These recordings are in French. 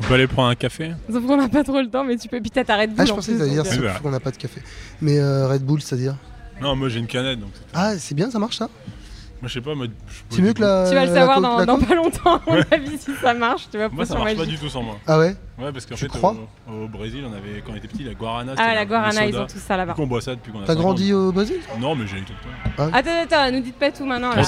On peut aller prendre un café Sauf qu'on n'a pas trop le temps, mais tu peux peut-être arrêter de Ah, je pensais que t'allais dire Oui, c'est bah. qu'on n'a pas de café. Mais euh, Red Bull, c'est-à-dire Non, moi j'ai une canette donc. Ah, c'est bien, ça marche ça Moi je sais pas, moi. je- C'est mieux que la. Tu vas le savoir dans, pas longtemps, à mon avis, si ça marche. Tu vas Moi ça marche pas du tout sans moi. Ah ouais Ouais, parce qu'en Tu fait, crois au, au Brésil, on avait, quand on était petit, la guarana. Ah, la guarana, ils ont tout ça là-bas. Du coup, on boit ça depuis qu'on a. T'as 5 ans. grandi au Brésil Non, mais j'ai tout le temps. Attends, attends, nous dites pas tout maintenant. Là.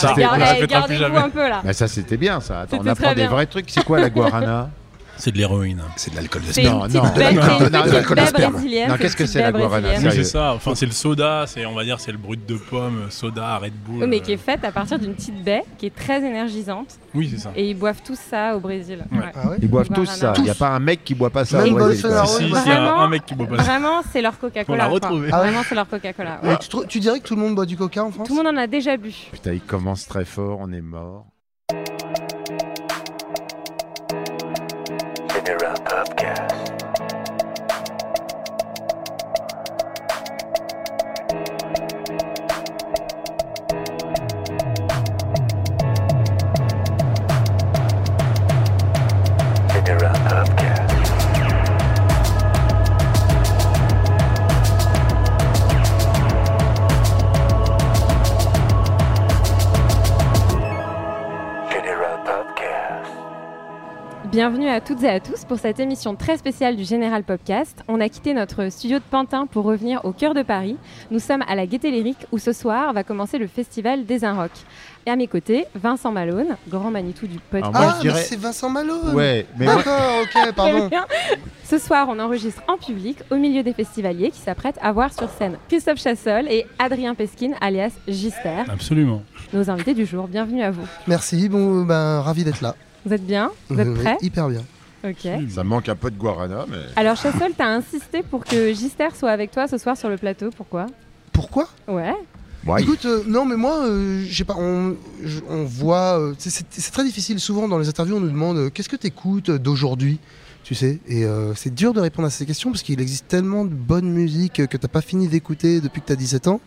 plus Gardez-vous jamais. un peu là. Mais ça c'était bien ça. Attends, on apprend des vrais trucs. C'est quoi la guarana C'est de l'héroïne. C'est de l'alcool de C'est sperme. Non, non, petite l'alcool de sperme. Non, qu'est-ce que c'est, la guarana Oui, c'est ça. Enfin, c'est le soda. C'est, on va dire, c'est le brut de pomme, soda, Red Bull. Mais qui est euh, faite à partir d'une petite baie qui est très énergisante. Oui, c'est ça. Et ils boivent tous ça au Brésil. Ah Ils boivent tous ça. Il n'y a pas un mec qui boit pas ça. Au Brésil, un mec qui boit pas ça. Vraiment, c'est leur Coca-Cola. Ah Vraiment, c'est leur Coca-Cola. tu dirais que tout le monde boit du coca en France? Tout le monde en a déjà bu. Putain, il commence très fort. On est mort. Mirror Podcast. Bienvenue à toutes et à tous pour cette émission très spéciale du Général Podcast. On a quitté notre studio de Pantin pour revenir au cœur de Paris. Nous sommes à la Gaîté Lyrique où ce soir va commencer le festival des Rock. Et à mes côtés, Vincent Malone, grand Manitou du podcast. Ah, je dirais- mais c'est Vincent Malone Ouais, mais D'accord, ok, Très pardon. bien. Ce soir, on enregistre en public au milieu des festivaliers qui s'apprêtent à voir sur scène Christophe Chassol et Adrien Peskin, alias Gister, Absolument. nos invités du jour. Bienvenue à vous. Merci, bon, ben, ravi d'être là. Vous êtes bien Vous êtes Oui, prêts Hyper bien. Ok. ça manque un peu de guarana, mais. Alors Chassol, t'as insisté pour que Gister soit avec toi ce soir sur le plateau. Pourquoi? Pourquoi? Ouais. Ouais, Écoute, euh, non, mais moi, euh, j'ai pas, on, je- on voit, euh, c'est- très difficile. Souvent dans les interviews, on nous demande euh, qu'est-ce que tu écoutes d'aujourd'hui, tu sais? Et euh, c'est dur de répondre à ces questions parce qu'il existe tellement de bonne musique que t'as pas fini d'écouter depuis que tu as 17 ans.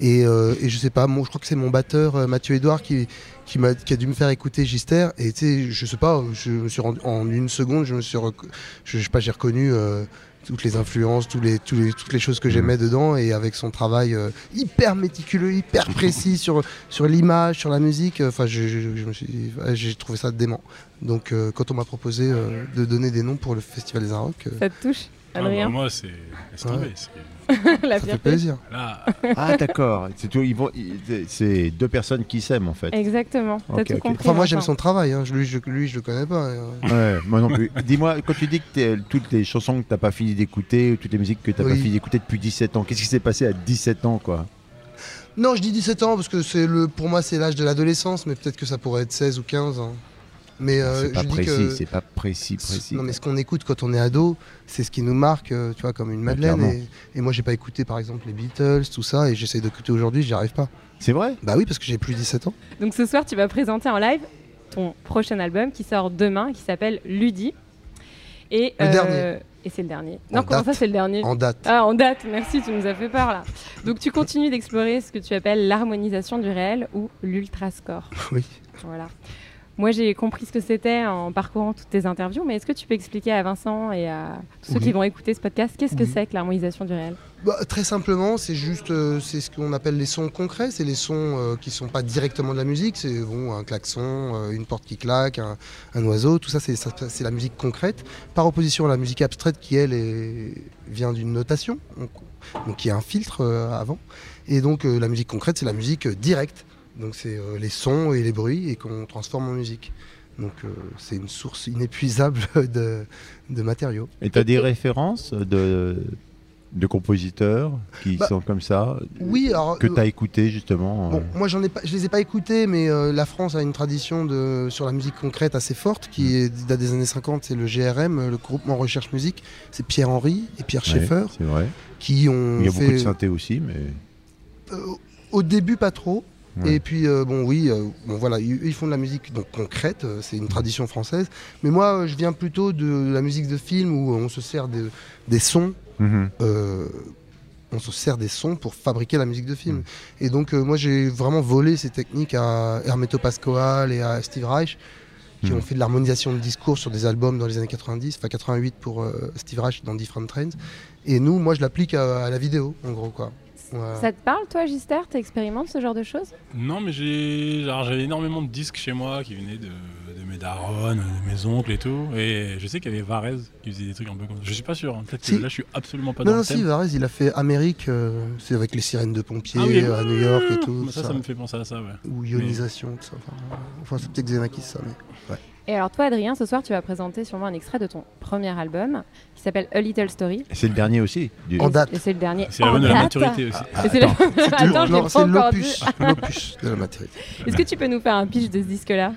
Et, euh, et je sais pas, moi, je crois que c'est mon batteur euh, Mathieu Edouard qui, qui, m'a, qui a dû me faire écouter Gister. Et tu sais, je sais pas, je me suis rendu, en une seconde, je me suis, rec- je, je sais pas, j'ai reconnu. euh, toutes les influences, tous les, tous les, toutes les choses que j'aimais dedans, et avec son travail euh, hyper méticuleux, hyper précis sur, sur l'image, sur la musique, euh, enfin, je, je- je j'ai trouvé ça dément. Donc, euh, quand on m'a proposé euh, de donner des noms pour le Festival des Arocs, euh, Ça te touche Ah, bah, Adrien? moi, c'est. Ouais. La ça fait plaisir. Là, Ah d'accord. C'est tout. Ils vont. ils- C'est deux personnes qui s'aiment en fait. Exactement. T'as Ok, tout ok. compris. Enfin, moi, j'aime son travail, hein. Je- lui, je, lui, je le connais pas. euh. Ouais, moi non plus. Dis-moi, quand tu dis que t'es- toutes les chansons que t'as pas fini d'écouter, ou toutes les musiques que t'as Oui. pas fini d'écouter depuis 17 ans, qu'est-ce qui s'est passé à 17 ans quoi? Non, je dis 17 ans parce que c'est le, pour moi, c'est l'âge de l'adolescence, mais peut-être que ça pourrait être 16 ou 15 ans. Mais euh, C'est pas je dis précis, que c'est pas précis, précis. Non, mais ce qu'on écoute quand on est ado, c'est ce qui nous marque, euh, tu vois, comme une Bah, Madeleine. et, et moi, j'ai pas écouté, par exemple, les Beatles, tout ça, et j'essaie d'écouter aujourd'hui, j'y arrive pas. C'est vrai? Bah oui, parce que j'ai plus 17 ans. Donc ce soir, tu vas présenter en live ton prochain album qui sort demain, qui s'appelle Ludi. Et, Le dernier. Et c'est le dernier. En non, comment date. ça, c'est le dernier? En date. Ah, en date, merci, tu nous as fait peur là. Donc tu continues d'explorer ce que tu appelles l'harmonisation du réel ou l'ultrascore. Oui. Voilà. Moi, j'ai compris ce que c'était en parcourant toutes tes interviews, mais est-ce que tu peux expliquer à Vincent et à tous ceux Oui. qui vont écouter ce podcast qu'est-ce que Oui. c'est que l'harmonisation du réel? Bah, très simplement, c'est juste, euh, c'est ce qu'on appelle les sons concrets. C'est les sons euh, qui sont pas directement de la musique. C'est bon, un klaxon, euh, une porte qui claque, un, un oiseau. Tout ça, c'est la musique concrète. Par opposition à la musique abstraite qui elle est- vient d'une notation, donc, donc y a un filtre euh, avant. Et donc euh, la musique concrète, c'est la musique euh, directe. Donc c'est euh, les sons et les bruits et qu'on transforme en musique. Donc euh, c'est une source inépuisable de, de matériaux. Et t'as des références de de compositeurs qui Bah, sont comme ça, Oui, alors. que euh, tu as écouté justement Bon, moi j'en ai pas, je les ai pas écoutés, mais euh, la France a une tradition de, sur la musique concrète assez forte, qui est, date des années 50, c'est le GRM, le groupement Recherche Musique, c'est Pierre Henry et Pierre ouais, Schaeffer, C'est vrai. qui ont Il y a fait, beaucoup de synthé aussi, mais. euh, au début pas trop, Ouais. et puis euh, bon oui, euh, bon voilà, ils, ils font de la musique donc concrète, euh, c'est une tradition française, mais moi je viens plutôt de la musique de film où on se sert de- des sons Mhm. on se sert des sons pour fabriquer la musique de film. Mm. Et donc moi j'ai vraiment volé ces techniques à Hermeto Pascoal et à Steve Reich qui ont fait de l'harmonisation de discours sur des albums dans les années 90, enfin 88 pour euh, Steve Reich dans Different Trends. Et nous, moi je l'applique à, à la vidéo en gros quoi. Ça te parle, toi, Gister T'expérimentes ce genre de choses? Non, mais j'ai j'avais énormément de disques chez moi qui venaient de, de mes darons, de mes oncles et tout. Et je sais qu'il y avait Varese qui faisait des trucs un peu comme ça. Je suis pas sûr. hein. Peut-être que là, je suis absolument pas Non, dans non, le si. Varese, il a fait Amérique, euh, c'est avec les sirènes de pompiers Ah oui. à New York et tout. ça, ça, me fait penser à ça, ouais. Ou ionisation, tout ça. Enfin, enfin, c'est peut-être Xenakis ça, mais. Et alors, toi, Adrien, ce soir, tu vas présenter sûrement un extrait de ton premier album qui s'appelle A Little Story. C'est le dernier aussi. du- En date. C'est le dernier. C'est la bonne de la maturité aussi. Le- Attends, c'est l'opus, l'opus de la maturité. Est-ce que tu peux nous faire un pitch de ce disque-là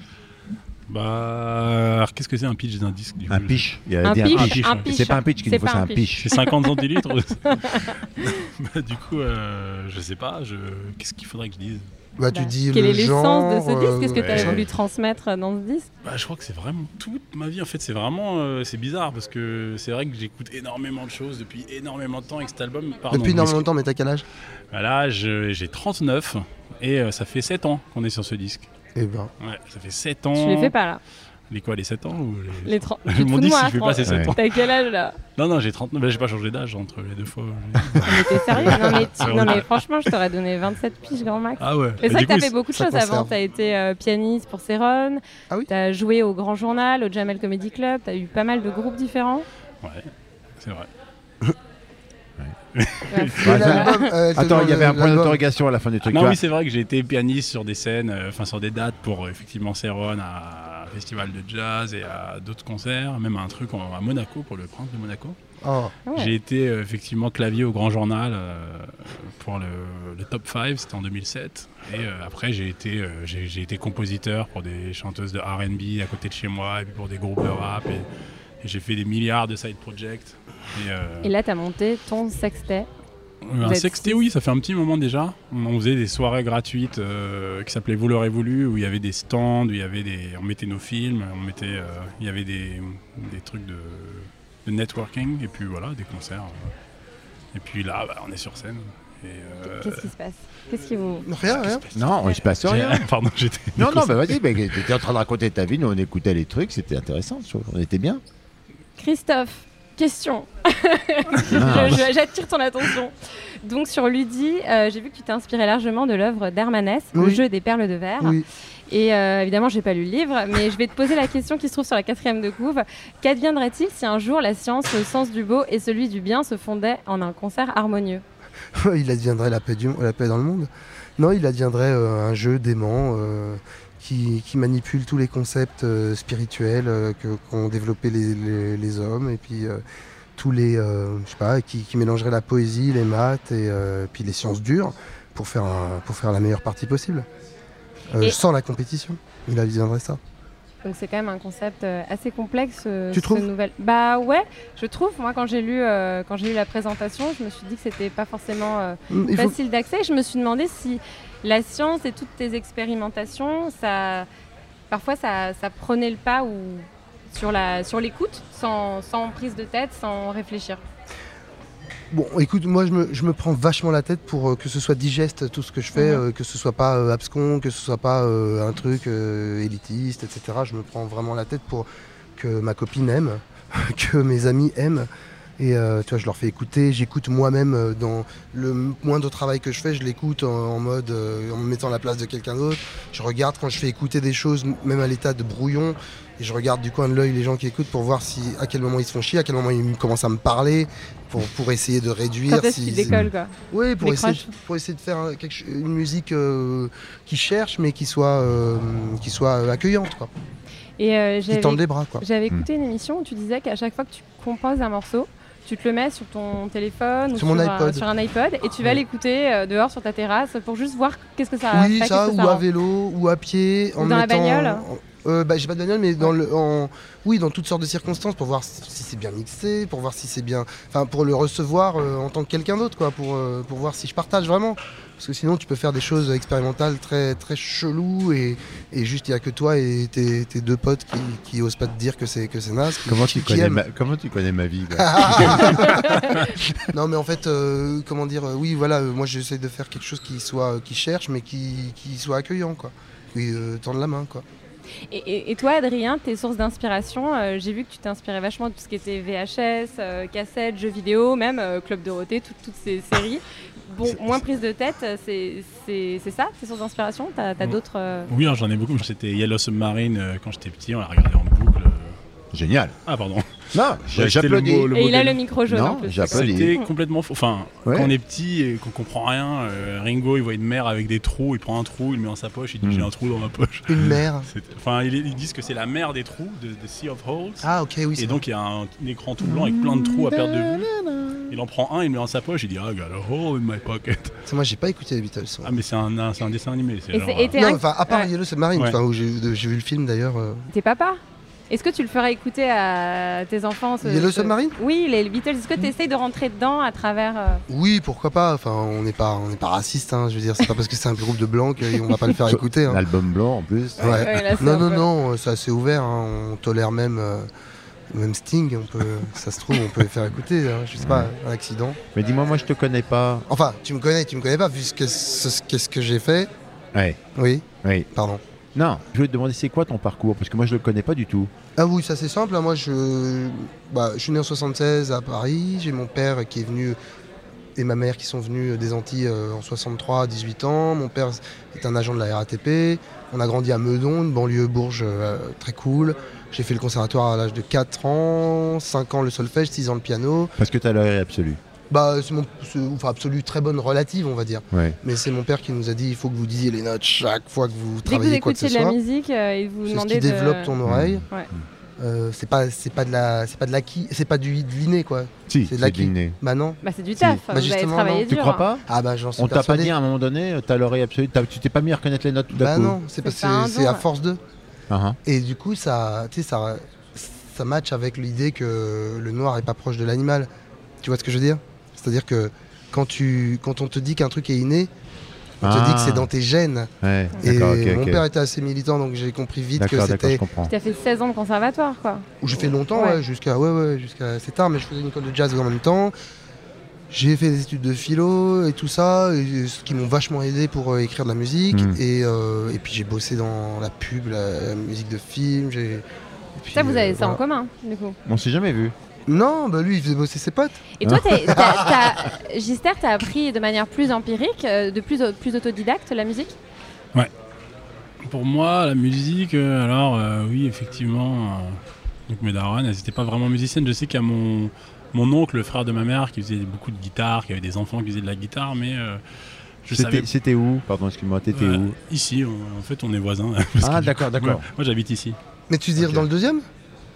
Bah, alors, qu'est-ce que c'est un pitch d'un disque du coup Un pitch. Il a Un dit pitch, un pitch. C'est pas un pitch qu'il C'est faut, un pitch. C'est 50 centilitres Bah, Du coup, euh, je sais pas. Je... Qu'est-ce qu'il faudrait que je dise? Bah, tu Bah, dis Quelle le est l'essence de ce disque Qu'est-ce que euh, tu as ouais. voulu transmettre dans ce disque? Bah, je crois que c'est vraiment toute ma vie. En fait, c'est vraiment euh, c'est bizarre parce que c'est vrai que j'écoute énormément de choses depuis énormément de temps avec cet album. Pardon, Depuis énormément de temps, mais t'as quel âge? Voilà, je- j'ai 39 et euh, ça fait 7 ans qu'on est sur ce disque. Eh ben, Ouais, ça fait 7 ans. Je les fais pas là? Les quoi, les 7 ans ou les... Les 30. Je Tu te m'en fous de dis moi, si je fais pas ces 7 Ouais. ans. T'as quel âge là Non, non, j'ai 39. Bah, j'ai pas changé d'âge entre les deux fois. Mais t'es sérieux non mais, tu- non mais franchement, je t'aurais donné 27 piges grand max. Ah ouais. C'est Et vrai que t'as fait beaucoup de choses avant. T'as été euh, pianiste pour Céron. Ah oui T'as joué au Grand Journal, au Jamel Comedy Club. T'as eu pas mal de groupes différents. Ouais, c'est vrai. L'album, euh, Attends, il y avait un point l'album- d'interrogation à la fin du truc. Non, oui, c'est vrai que j'ai été pianiste sur des scènes, euh, enfin sur des dates pour euh, effectivement Céron à un festival de jazz et à d'autres concerts, même à un truc en- à Monaco pour le Prince de Monaco. Oh, Ouais. J'ai été euh, effectivement clavier au Grand Journal euh, pour le, le top 5, c'était en 2007. Et euh, après, j'ai été, euh, j'ai, j'ai été compositeur pour des chanteuses de RB à côté de chez moi, et puis pour des groupes de rap. Et, et j'ai fait des milliards de side projects. Et, euh, Et là, t'as monté ton sextet. un sextet, oui, ça fait un petit moment déjà. On faisait des soirées gratuites euh, qui s'appelaient Vous l'aurez voulu, où il y avait des stands, où il y avait des, on mettait nos films, on mettait, euh, il y avait des, des trucs de, de networking, et puis voilà, des concerts. Et puis là, bah, on est sur scène. Et, euh, Qu'est-ce qui se passe? Qu'est-ce qui vous. rien, rien. Non, il se passe rien. Pardon, j'étais. Non, non, bah vas-y, bah, t'étais en train de raconter ta vie, nous on écoutait les trucs, c'était intéressant, on était bien. Christophe, question. Ah. J'attire ton attention. Donc sur Ludi, euh, j'ai vu que tu t'es inspiré largement de l'œuvre d'Hermanès, Le jeu des perles de verre. Oui. Et euh, évidemment, j'ai pas lu le livre, mais je vais te poser la question qui se trouve sur la quatrième de couve. Qu'adviendrait-il si un jour la science, le sens du beau et celui du bien se fondaient en un concert harmonieux? Il adviendrait la paix, du, la paix dans le monde. Non, il adviendrait euh, un jeu dément euh, qui, qui manipule tous les concepts euh, spirituels euh, que- qu'ont développé les, les- les hommes et puis euh, tous les, je sais pas, qui, qui mélangerait la poésie, les maths et puis les sciences dures pour faire, un- pour faire la meilleure partie possible. Sans la compétition, il adviendrait ça. Donc c'est quand même un concept assez complexe. Tu trouves nouvel... Bah ouais, je trouve. Moi, quand j'ai lu, euh, quand j'ai lu la présentation, je me suis dit que c'était pas forcément euh, faut- facile d'accès. Je me suis demandé si la science et toutes tes expérimentations, ça, parfois ça, ça prenait le pas ou sur la, sur l'écoute, sans, sans prise de tête, sans réfléchir. Bon, écoute, moi je me, je me prends vachement la tête pour euh, que ce soit digeste tout ce que je fais, Mhm. euh, que ce soit pas euh, abscon, que ce soit pas un truc élitiste, etc. Je me prends vraiment la tête pour que ma copine aime, que mes amis aiment. Et euh, tu vois, je leur fais écouter, j'écoute moi-même euh, dans le moindre travail que je fais, je l'écoute en, en mode, euh, en me mettant à la place de quelqu'un d'autre. Je regarde quand je fais écouter des choses, même à l'état de brouillon, et je regarde du coin de l'œil les gens qui écoutent pour voir si, à quel moment ils se font chier, à quel moment ils commencent à me parler, pour, pour essayer de réduire. Quand est-ce si- quoi oui, pour essayer, pour essayer de faire quelque une musique euh, qui cherche, mais qui soit, euh, qui soit accueillante, quoi. Et euh, qui j'avais les bras. J'avais écouté une émission où tu disais qu'à chaque fois que tu composes un morceau, tu te le mets sur ton téléphone ou Sur un- iPod. sur un iPod et tu vas l'écouter euh, dehors sur ta terrasse pour juste voir qu'est-ce que ça oui, fait, ça, qu'est-ce que ou à rend. vélo, ou à pied. Ou en dans la mettant- bagnole en- euh, bah, J'ai pas de bagnole, mais dans le, en, oui, dans toutes sortes de circonstances pour voir si, si c'est bien mixé, pour voir si c'est bien. Enfin, pour le recevoir euh, en tant que quelqu'un d'autre, quoi, pour, euh, pour voir si je partage vraiment. Parce que sinon, tu peux faire des choses expérimentales très, très cheloues et, et juste il y a que toi et tes, tes deux potes qui, qui osent pas te dire que c'est que c'est naze. qui- Comment qui- tu, qui connais ma, comment tu connais ma vie non mais en fait euh, comment dire euh, oui voilà euh, moi j'essaie de faire quelque chose qui soit qui cherche mais qui, qui soit accueillant quoi oui euh, tendre la main quoi Et, et- et toi, Adrien, tes sources d'inspiration, euh, j'ai vu que tu t'inspirais vachement de tout ce qui était VHS, euh, cassettes, jeux vidéo, même euh, Club Dorothée, tout- toutes ces séries. Bon, moins prise de tête, euh, c'est c'est- c'est ça, tes sources d'inspiration T'as as, d'autres. euh, Oui, alors, j'en ai beaucoup. C'était Yellow Submarine euh, quand j'étais petit, on l'a regardé en. Génial. Ah, pardon. Non, j'applaudis. le mot- le Et il a le micro jaune Non, en plus. j'applaudis. C'était complètement faux. Enfin, Ouais. quand on est petit et qu'on comprend rien, euh, Ringo il voit une mer avec des trous, il prend un trou, il le met dans sa poche, il dit Mm. j'ai un trou dans ma poche. une mère Enfin, ils, ils disent que c'est la mer des trous, de, de Sea of Holes. ah ok oui et donc il y a un, un écran tout blanc avec plein de trous à perte de vue. Il en prend un, il le met dans sa poche, il dit I got a hole in my pocket. C'est moi j'ai pas écouté les Beatles Ah mais c'est un, un- c'est un dessin animé. genre, euh, non un- enfin à part Ouais. Yellow Submarine où j'ai j'ai vu le film d'ailleurs euh. T'es papa? Est-ce que tu le ferais écouter à tes enfants ce- Yellow ce- Submarine Oui, les Beatles. Est-ce que tu essayes de rentrer dedans à travers. euh, oui pourquoi pas enfin on n'est pas on n'est pas raciste hein, je veux dire c'est pas parce que c'est un groupe de blancs qu'on va pas le faire écouter hein. L'album blanc en plus. Ouais. Ouais, là, c'est non non peu- non c'est assez ouvert hein, on tolère même euh, même Sting on peut ça se trouve on peut le faire écouter hein, je sais pas un accident Mais dis-moi, moi je te connais pas. enfin tu me connais tu me connais pas vu ce que ce- qu'est-ce que j'ai fait Ouais, oui oui. pardon Non, je voulais te demander c'est quoi ton parcours? Parce que moi je le connais pas du tout. Ah oui, ça c'est simple. hein. Moi, je, bah, je suis né en 76 à Paris. J'ai mon père qui est venu et ma mère qui sont venus des Antilles euh, en 63 à 18 ans. Mon père est un agent de la RATP. On a grandi à Meudon, une banlieue bourge euh, très cool. J'ai fait le conservatoire à l'âge de 4 ans, 5 ans le solfège, 6 ans le piano. Parce que t'as l'oreille absolue. Bah, c'est mon enfin, absolue très bonne relative, on va dire. Ouais. Mais c'est mon père qui nous a dit il faut que vous disiez les notes chaque fois que vous Dès que vous travaillez quoi que ce écoutiez de la soit. musique euh, et vous C'est ce demandez qui de... développe ton oreille. Ouais. Euh, c'est pas c'est pas de la c'est pas de l'acquis, c'est pas du de l'inné quoi. Si, C'est de l'acquis. l'inné. Bah non. Bah, c'est du Si. taf, Bah, vous avez justement, travaillé non. Tu dur. crois pas Ah bah j'en suis On t'a pas dit à un moment donné, t'as l'oreille absolue, t'as- tu t'es pas mis à reconnaître les notes tout d'un Bah coup non, c'est parce C'est à force de. Ah, ah. Et du coup ça tu sais ça ça match avec l'idée que le noir est pas proche de l'animal. Tu vois ce que je veux dire? C'est-à-dire que quand tu quand on te dit qu'un truc est inné, on te Ah. dit que c'est dans tes gènes. Ouais, Et mon père était assez militant donc j'ai compris vite que c'était. Tu as fait 16 ans de conservatoire, quoi. où j'ai fait longtemps Ouais. ouais, jusqu'à ouais ouais jusqu'à assez tard mais je faisais une école de jazz en même temps. J'ai fait des études de philo et tout ça, et ce qui m'ont vachement aidé pour euh, écrire de la musique. Mm. Et, euh, et puis j'ai bossé dans la pub, la, la musique de film. puis, Ça, vous avez euh, ça en commun, du coup. On s'est jamais vu. Non, bah lui il faisait bosser ses potes. Et toi, t'as- t'as- t'as- Gister, t'as appris de manière plus empirique, euh, de plus, plus autodidacte, la musique? Pour moi, la musique, euh, alors euh, oui, effectivement. euh, donc mes darons, elles n'étaient pas vraiment musiciennes. Je sais qu'il y a mon, mon oncle, le frère de ma mère, qui faisait beaucoup de guitare, qui avait des enfants qui faisaient de la guitare, mais euh, je savais C'était où? Pardon, excuse-moi, t'étais Ouais, où? Ici, on- en fait, on est voisins. Ah, que- d'accord, d'accord. Ouais, moi, j'habite ici. Mais tu dis Ok. dans le deuxième?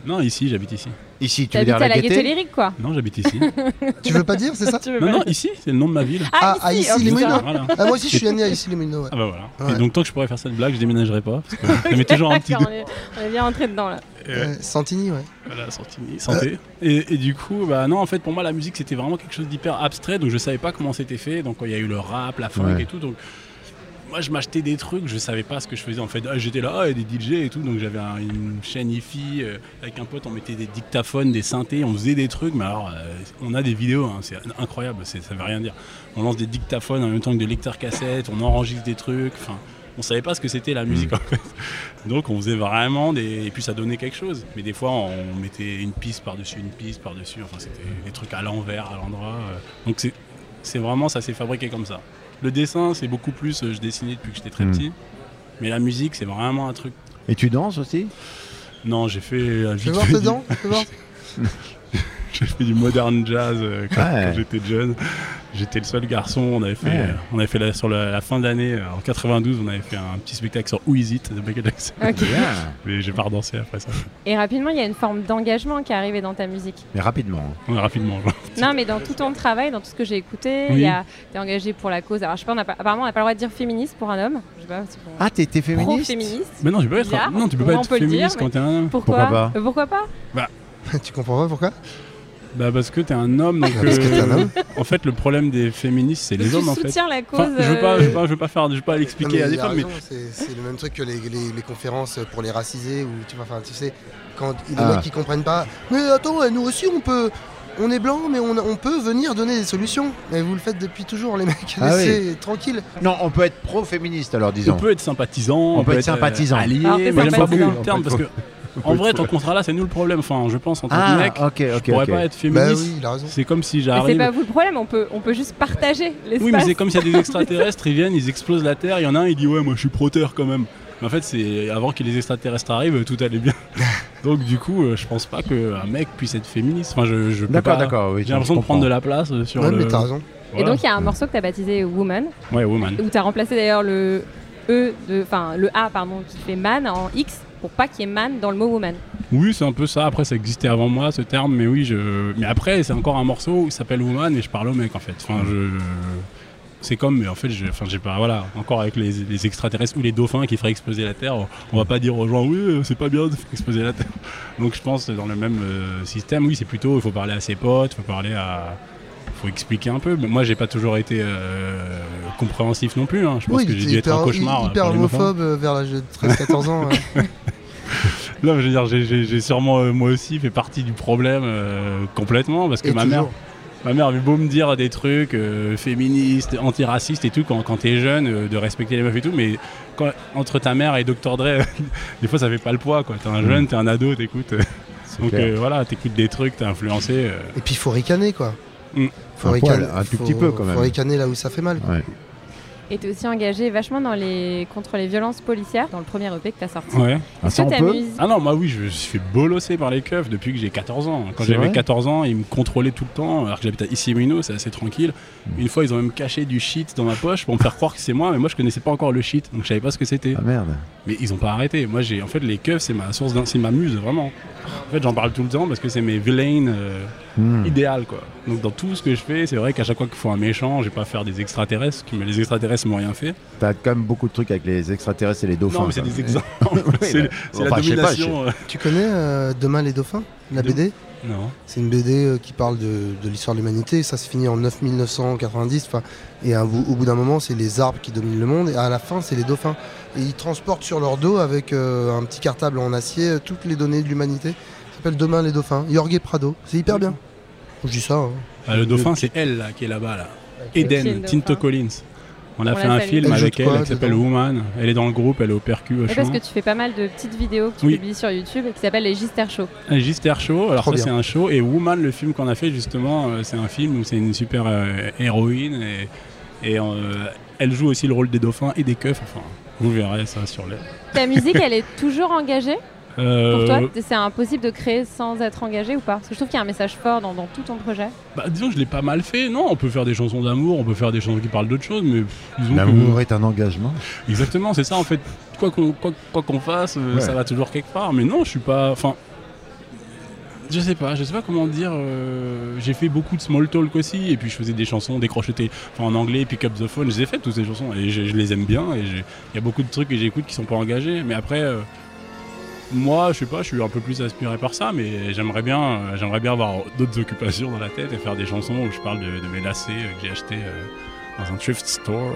Non, ici, j'habite ici. Ici, tu veux dire à la la gaieté lyrique, quoi. Non, j'habite ici. Tu veux pas dire, c'est ça non, non, ici, c'est le nom de ma ville. Ah, Ah, ici, oh, les. Voilà. Ah, moi aussi je suis né à ici les Moulineaux. ouais. Ah bah voilà. Ouais. Et donc tant que je pourrais faire cette blague, je déménagerai pas. Parce que toujours un petit on, est, on est bien rentré dedans, là. Euh, Santini, ouais. Voilà, Santini, santé. Et, et du coup, bah non, en fait, pour moi, la musique, c'était vraiment quelque chose d'hyper abstrait, donc je savais pas comment c'était fait. Donc, il y a eu le rap, la funk Ouais. et tout, donc moi, je m'achetais des trucs, je savais pas ce que je faisais. En fait, Ah, j'étais là, ah, il y a des DJ et tout, donc j'avais un- une chaîne hi-fi euh, avec un pote, on mettait des dictaphones, des synthés, on faisait des trucs, mais alors, euh, on a des vidéos, hein, c'est incroyable, c'est- ça veut rien dire. On lance des dictaphones en même temps que des lecteurs cassettes, on enregistre des trucs, enfin. On savait pas ce que c'était la musique en fait. Donc on faisait vraiment des. Et puis ça donnait quelque chose. Mais des fois on mettait une piste par-dessus une piste par-dessus. Enfin c'était des trucs à l'envers, à l'endroit. euh. Donc c'est c'est vraiment, ça s'est fabriqué comme ça. Le dessin c'est beaucoup plus. euh, Je dessinais depuis que j'étais très Mm. petit. Mais la musique c'est vraiment un truc. Et tu danses aussi? Non, j'ai fait. euh, vite voir tes dents. J'ai fait du modern jazz euh, quand, Ouais. quand j'étais jeune. J'étais le seul garçon. On avait fait, Ouais. euh, on avait fait la- sur la, la fin d'année, euh, en 92, on avait fait un petit spectacle sur Who Is It de Michael Jackson. Ok. Bien. Mais j'ai pas redansé après ça. Et rapidement, il y a une forme d'engagement qui est arrivée dans ta musique. Mais rapidement. hein. Ouais, rapidement. genre. Non, mais dans tout ton travail, dans tout ce que j'ai écouté, Oui. t'es engagé pour la cause. Alors, je sais pas, on a pas- apparemment, on n'a pas le droit de dire féministe pour un homme. Je sais pas, c'est pour- Ah, t'es féministe Pro-féministe. Mais non, tu peux être, Bizarre. non, tu peux pas on être dire, féministe quand t'es un homme. Pourquoi Pourquoi pas Pourquoi pas tu comprends pas pourquoi Bah parce que t'es un homme, donc Ah, parce que t'es un euh, homme. en fait le problème des féministes c'est les hommes en fait. soutiens la cause. Enfin, je veux pas, euh, je veux pas, je veux pas faire, je veux pas Non, l'expliquer à des il a femmes, mais c'est c'est le même truc que les, les- les conférences pour les racisés ou tu vois, enfin tu sais, quand les Ah. mecs qui comprennent pas. Mais attends, nous aussi on peut, on est blanc, mais on, on peut venir donner des solutions. Mais vous le faites depuis toujours, les mecs. Ah Laissez tranquille. Non, on peut être pro-féministe alors, on disons. peut être sympathisant, On peut être euh, sympathisant. allié, mais j'aime pas beaucoup le terme parce que en vrai ton contrat là c'est nous le problème. Enfin, je pense en tant que Ah, mec, ok, je ok, pourrais pas être Bah féministe. oui. C'est comme si mais c'est j'arrive. pas vous le problème, on peut, on peut juste partager l'espace. Oui, mais c'est comme s'il y a des extraterrestres, ils viennent, ils explosent la Terre. Il y en a un, il dit ouais, moi je suis pro-terre quand même. Mais en fait, c'est avant que les extraterrestres arrivent, tout allait bien. Donc du coup, euh, je pense pas qu'un mec puisse être féministe. Enfin, je, je peux D'accord, pas- d'accord, oui. J'ai l'impression de prendre de la place euh, sur Ouais, le. mais t'as raison. Et donc, il y a un morceau que tu as baptisé Woman, Ouais, woman. où tu as remplacé d'ailleurs le E, de, enfin le A, pardon, qui fait man en X, pas qu'il y ait man dans le mot woman. Oui, c'est un peu ça. Après, ça existait avant moi, ce terme, mais oui, je. Mais après, c'est encore un morceau qui s'appelle Woman et je parle au mec en fait. Enfin. C'est comme, mais en fait, j'ai pas, voilà, encore avec les, extraterrestres ou les dauphins qui feraient exploser la Terre, on- va pas dire aux gens, oui, c'est pas bien de faire exploser la Terre. Donc, je pense dans le même euh, système, oui, c'est plutôt, il faut parler à ses potes, il faut parler à, faut expliquer un peu. Mais moi, j'ai pas toujours été euh, compréhensif non plus. hein. Je pense Oui, que j'ai dû être un cauchemar. hyper hein. homophobe euh, vers l'âge de 13-14 ans. euh. Non, je veux dire, j'ai- sûrement euh, moi aussi fait partie du problème euh, complètement parce que Et ma mère, ma mère avait beau me dire des trucs euh, féministes, antiracistes et tout quand, quand t'es jeune, euh, de respecter les meufs et tout, mais quand, entre ta mère et Dr Dre, des fois ça fait pas le poids quoi. T'es un jeune, t'es un ado, t'écoutes. euh, donc euh, voilà, t'écoutes des trucs, t'es influencé. euh. Et puis il faut ricaner quoi. Mm. Faut Un ricaner, poil, un tout faut- petit peu, quand même. Faut ricaner là où ça fait mal. Ouais. Et tu es aussi engagé vachement dans les... contre les violences policières, dans le premier EP que tu as sorti. Ouais. Ah, Est-ce que Ah non, moi oui, je me suis fait bolosser par les keufs depuis que j'ai 14 ans. Quand j'avais vrai 14 ans, ils me contrôlaient tout le temps, alors que j'habite à Issy-Mino, c'est assez tranquille. Une fois, ils ont même caché du shit dans ma poche pour me faire croire que c'est moi, mais moi je connaissais pas encore le shit, donc je savais pas ce que c'était. Ah merde. Mais ils ont pas arrêté. Moi, j'ai en fait les keufs, c'est ma source, c'est ma muse vraiment. En fait, j'en parle tout le temps parce que c'est mes villains euh, Hmm. idéales quoi. Donc dans tout ce que je fais, c'est vrai qu'à chaque fois qu'il faut un méchant, je vais pas faire des extraterrestres, mais les extraterrestres m'ont rien fait. T'as quand même beaucoup de trucs avec les extraterrestres et les dauphins. non, mais c'est des exemples. Oui, c'est la pas, domination. Tu connais euh, Demain les dauphins La De- BD Non. C'est une BD euh, qui parle de, de l'histoire de l'humanité. Ça se finit en 9 1990. enfin, Et à bout- au bout d'un moment, c'est les arbres qui dominent le monde. Et à la fin, c'est les dauphins. Et ils transportent sur leur dos, avec euh, un petit cartable en acier, toutes les données de l'humanité. Ça s'appelle Demain les dauphins. Jorge Prado. C'est hyper bien. Je dis ça. hein. Ah, le dauphin, c'est elle là, qui est là-bas là. Eden, Tinto Collins. On a On fait un film Elle avec elle quoi, qui s'appelle Woman. Elle est dans le groupe, elle est au percu, au Ouais, parce que tu fais pas mal de petites vidéos que tu Oui. publies sur YouTube qui s'appellent les Gister Show. Un Gister Show, alors Trop ça c'est un show. Et Woman, le film qu'on a fait justement, euh, c'est un film où c'est une super euh, héroïne et, et, euh, elle joue aussi le rôle des dauphins et des keufs. Enfin, vous verrez ça sur les. Ta musique, elle est toujours engagée? Pour Euh, toi, c'est impossible de créer sans être engagé ou pas? Parce que je trouve qu'il y a un message fort dans, dans tout ton projet. bah, disons, je l'ai pas mal fait. Non, on peut faire des chansons d'amour, on peut faire des chansons qui parlent d'autres choses, mais que- L'amour est un engagement. Exactement, c'est ça en fait. Quoi qu'on quoi, quoi qu'on fasse, euh, Ouais. ça va toujours quelque part. Mais non, je suis pas. Enfin, je sais pas, je sais pas comment dire. euh, j'ai fait beaucoup de small talk aussi, et puis je faisais des chansons décrochetées, enfin en anglais, pick up the phone. Je les ai faites toutes ces chansons, et je, je les aime bien. Et il y a beaucoup de trucs que j'écoute qui sont pas engagés. Mais après. euh, moi, je sais pas, je suis un peu plus aspiré par ça, mais j'aimerais bien, j'aimerais bien avoir d'autres occupations dans la tête et faire des chansons où je parle de, de mes lacets euh, que j'ai achetés euh, dans un thrift store.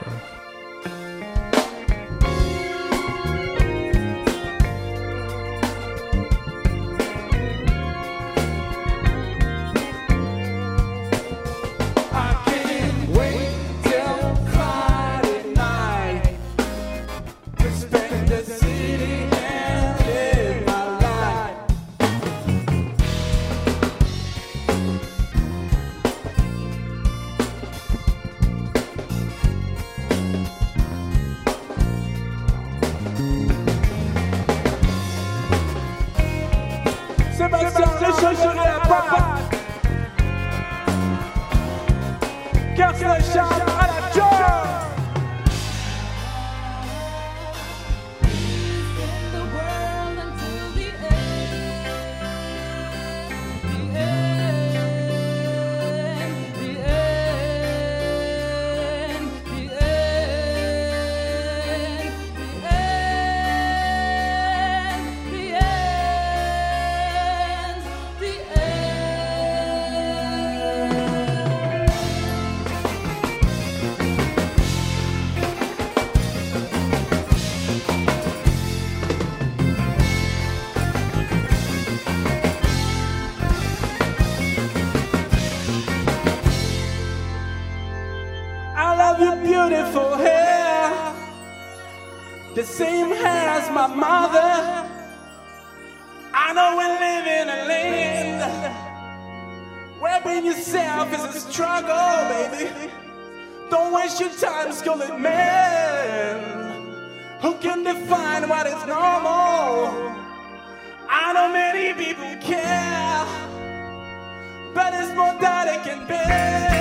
Time schooling men who can define what is normal. I know many people care, but it's more that they can bear.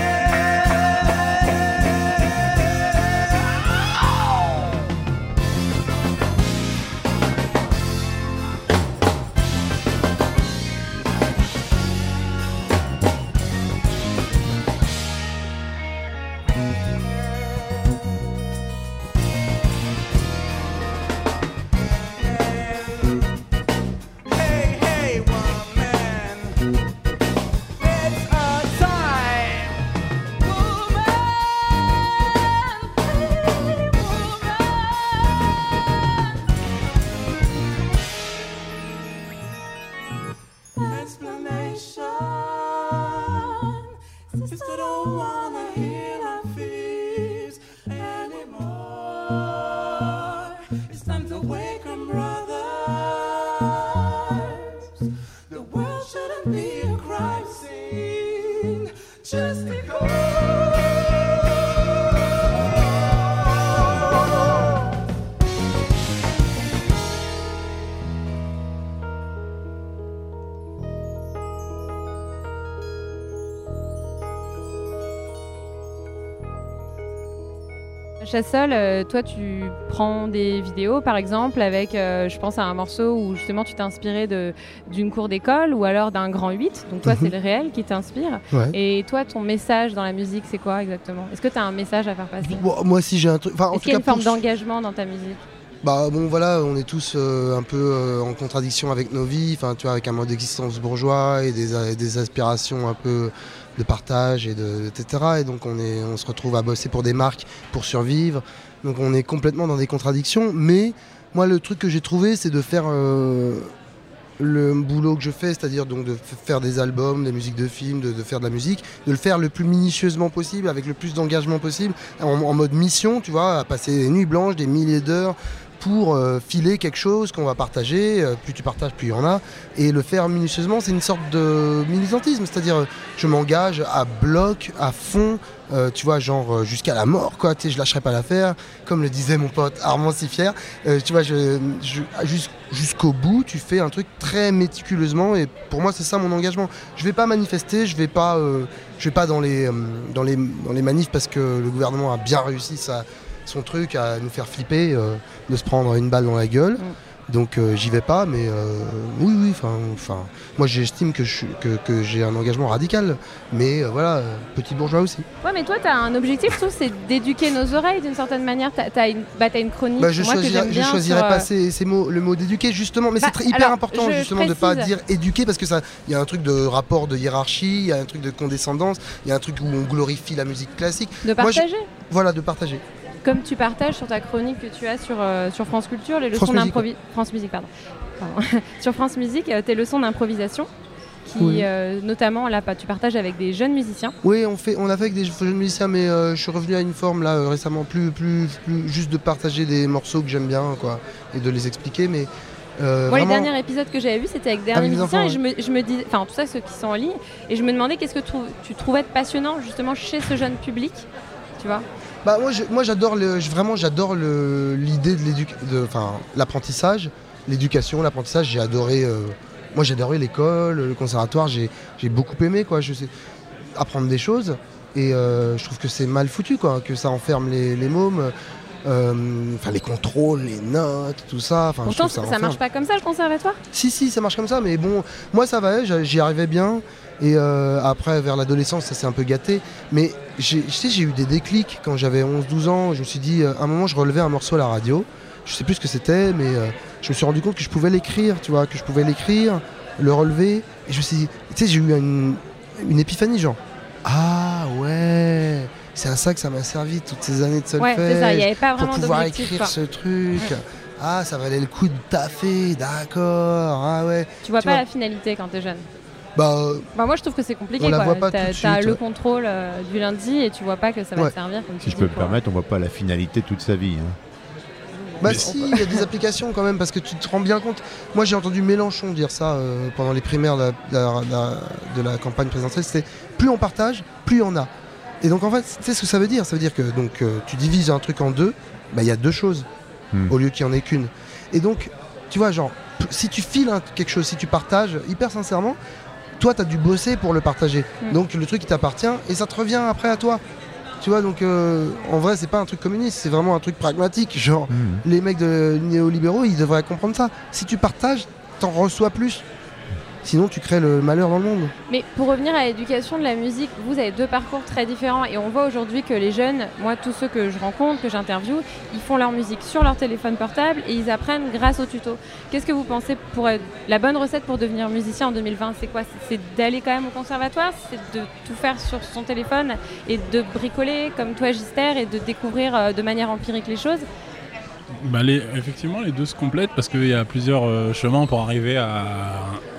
Chassol, euh, toi tu prends des vidéos par exemple avec, euh, je pense à un morceau où justement tu t'es inspiré d'une cour d'école ou alors d'un grand 8, donc toi c'est le réel qui t'inspire. Ouais. Et toi ton message dans la musique c'est quoi exactement? Est-ce que tu as un message à faire passer? Bon, moi si j'ai un truc. Enfin, en Est-ce qu'il y a une forme d'engagement dans ta musique? Bah bon voilà, on est tous euh, un peu euh, en contradiction avec nos vies, enfin tu vois, avec un mode d'existence bourgeois et des, des aspirations un peu de partage et de etc. Et donc on est, on se retrouve à bosser pour des marques pour survivre. Donc on est complètement dans des contradictions. Mais moi le truc que j'ai trouvé, c'est de faire euh, le boulot que je fais, c'est-à-dire donc de faire des albums, des musiques de films, de, de faire de la musique, de le faire le plus minutieusement possible, avec le plus d'engagement possible, en, en mode mission, tu vois, à passer des nuits blanches, des milliers d'heures euh, filer quelque chose qu'on va partager. Euh, plus tu partages, plus il y en a. Et le faire minutieusement, c'est une sorte de militantisme, c'est-à-dire je m'engage à bloc, à fond, euh, tu vois, genre jusqu'à la mort, quoi. Tu sais, je lâcherai pas l'affaire, comme le disait mon pote Armand Sifier. Euh, tu vois, jusqu'au bout, tu fais un truc très méticuleusement. Et pour moi, c'est ça mon engagement. Je vais pas manifester, je vais pas, je vais pas dans les, manifs parce que le gouvernement a bien réussi sa, son truc à nous faire flipper, euh, de se prendre une balle dans la gueule. Donc euh, j'y vais pas, mais euh, oui, oui, enfin, moi j'estime que je suis- que, que j'ai un engagement radical, mais voilà, petit bourgeois aussi. Ouais mais toi tu as un objectif, je trouve, c'est d'éduquer nos oreilles d'une certaine manière. Tu as, une, bah, t'as une chronique Bah, je moi, que choisirais, j'aime je bien choisirais sur, pas ces, ces mots, le mot d'éduquer justement, mais Bah, c'est très- hyper alors, important justement de pas précise. dire éduquer parce que ça, il y a un truc de rapport de hiérarchie, il y a un truc de condescendance, il y a un truc où on glorifie la musique classique. de Moi, je- partager. Voilà, de partager. Comme tu partages sur ta chronique que tu as sur, euh, sur France Culture, les leçons d'improvisation. France Musique, pardon. Pardon. sur France Musique, euh, tes leçons d'improvisation, qui Oui. euh, notamment là, tu partages avec des jeunes musiciens. Oui, on fait, on a fait avec des jeunes musiciens, mais euh, je suis revenu à une forme là euh, récemment, plus, plus, plus juste de partager des morceaux que j'aime bien, quoi, et de les expliquer, mais. Moi, les derniers épisodes que j'avais vus, c'était avec des Avec musiciens, enfants, et je me, je me dis, enfin, tout ça, ceux qui sont en ligne, et je me demandais qu'est-ce que tu, tu trouvais de passionnant justement chez ce jeune public, tu vois Bah moi, moi j'adore le, vraiment j'adore le- l'idée de l'apprentissage, l'éducation, l'apprentissage. J'ai adoré, euh, moi j'ai adoré l'école, le conservatoire. J'ai, j'ai beaucoup aimé quoi. Apprendre des choses et euh, je trouve que c'est mal foutu quoi, que ça enferme les, les mômes. Euh, Enfin les contrôles, les notes, tout ça. Pourtant, ça, enferme. marche pas comme ça le conservatoire? Si, si, ça marche comme ça, mais bon, moi ça va, j'y arrivais bien. Et euh, après, vers l'adolescence, ça s'est un peu gâté. Mais j'ai- je sais, j'ai eu des déclics quand j'avais 11-12 ans. Je me suis dit, euh, à un moment, je relevais un morceau à la radio. Je sais plus ce que c'était, mais euh, je me suis rendu compte que je pouvais l'écrire, tu vois, que je pouvais l'écrire, le relever. Et je me suis dit, tu sais, j'ai eu une, une épiphanie, genre, ah ouais, c'est à ça que ça m'a servi toutes ces années de Ouais, solfège c'est ça, il n'y avait pas pour pouvoir écrire quoi. ce truc. Ah, ça valait le coup de taffer, d'accord. Ah ouais. Tu vois tu pas vois. la finalité quand t'es jeune. Bah, euh, Bah, moi, je trouve que c'est compliqué. On la quoi. voit pas T'as- tout de t'as suite, le ouais. contrôle euh, du lundi et tu vois pas que ça va Ouais. te servir. Comme Si je dis, peux me permettre, on voit pas la finalité toute sa vie. hein. Bah Mais- si, il y a des applications quand même, parce que tu te rends bien compte. Moi j'ai entendu Mélenchon dire ça euh, pendant les primaires de la, de la- de la campagne présidentielle, c'était plus on partage, plus il y en a. Et donc en fait, tu sais ce que ça veut dire? Ça veut dire que donc, euh, tu divises un truc en deux, bah, il y a deux choses, Hmm. au lieu qu'il n'y en ait qu'une. Et donc, tu vois, genre, si tu files un- quelque chose, si tu partages, hyper sincèrement, toi tu as dû bosser pour le partager. Hmm. Donc le truc il t'appartient et ça te revient après à toi. Tu vois, donc euh, en vrai, c'est pas un truc communiste, c'est vraiment un truc pragmatique. Genre, Hmm. les mecs de néolibéraux, ils devraient comprendre ça. Si tu partages, t'en reçois plus. Sinon, tu crées le malheur dans le monde. Mais pour revenir à l'éducation de la musique, vous avez deux parcours très différents. Et on voit aujourd'hui que les jeunes, moi tous ceux que je rencontre, que j'interviewe, ils font leur musique sur leur téléphone portable et ils apprennent grâce aux tutos. Qu'est-ce que vous pensez pour être- la bonne recette pour devenir musicien en 2020 C'est quoi? C'est- d'aller quand même au conservatoire, c'est de tout faire sur son téléphone et de bricoler comme toi Gister et de découvrir euh, de manière empirique les choses? Bah, les- effectivement, les deux se complètent parce qu'il y a plusieurs euh, chemins pour arriver à.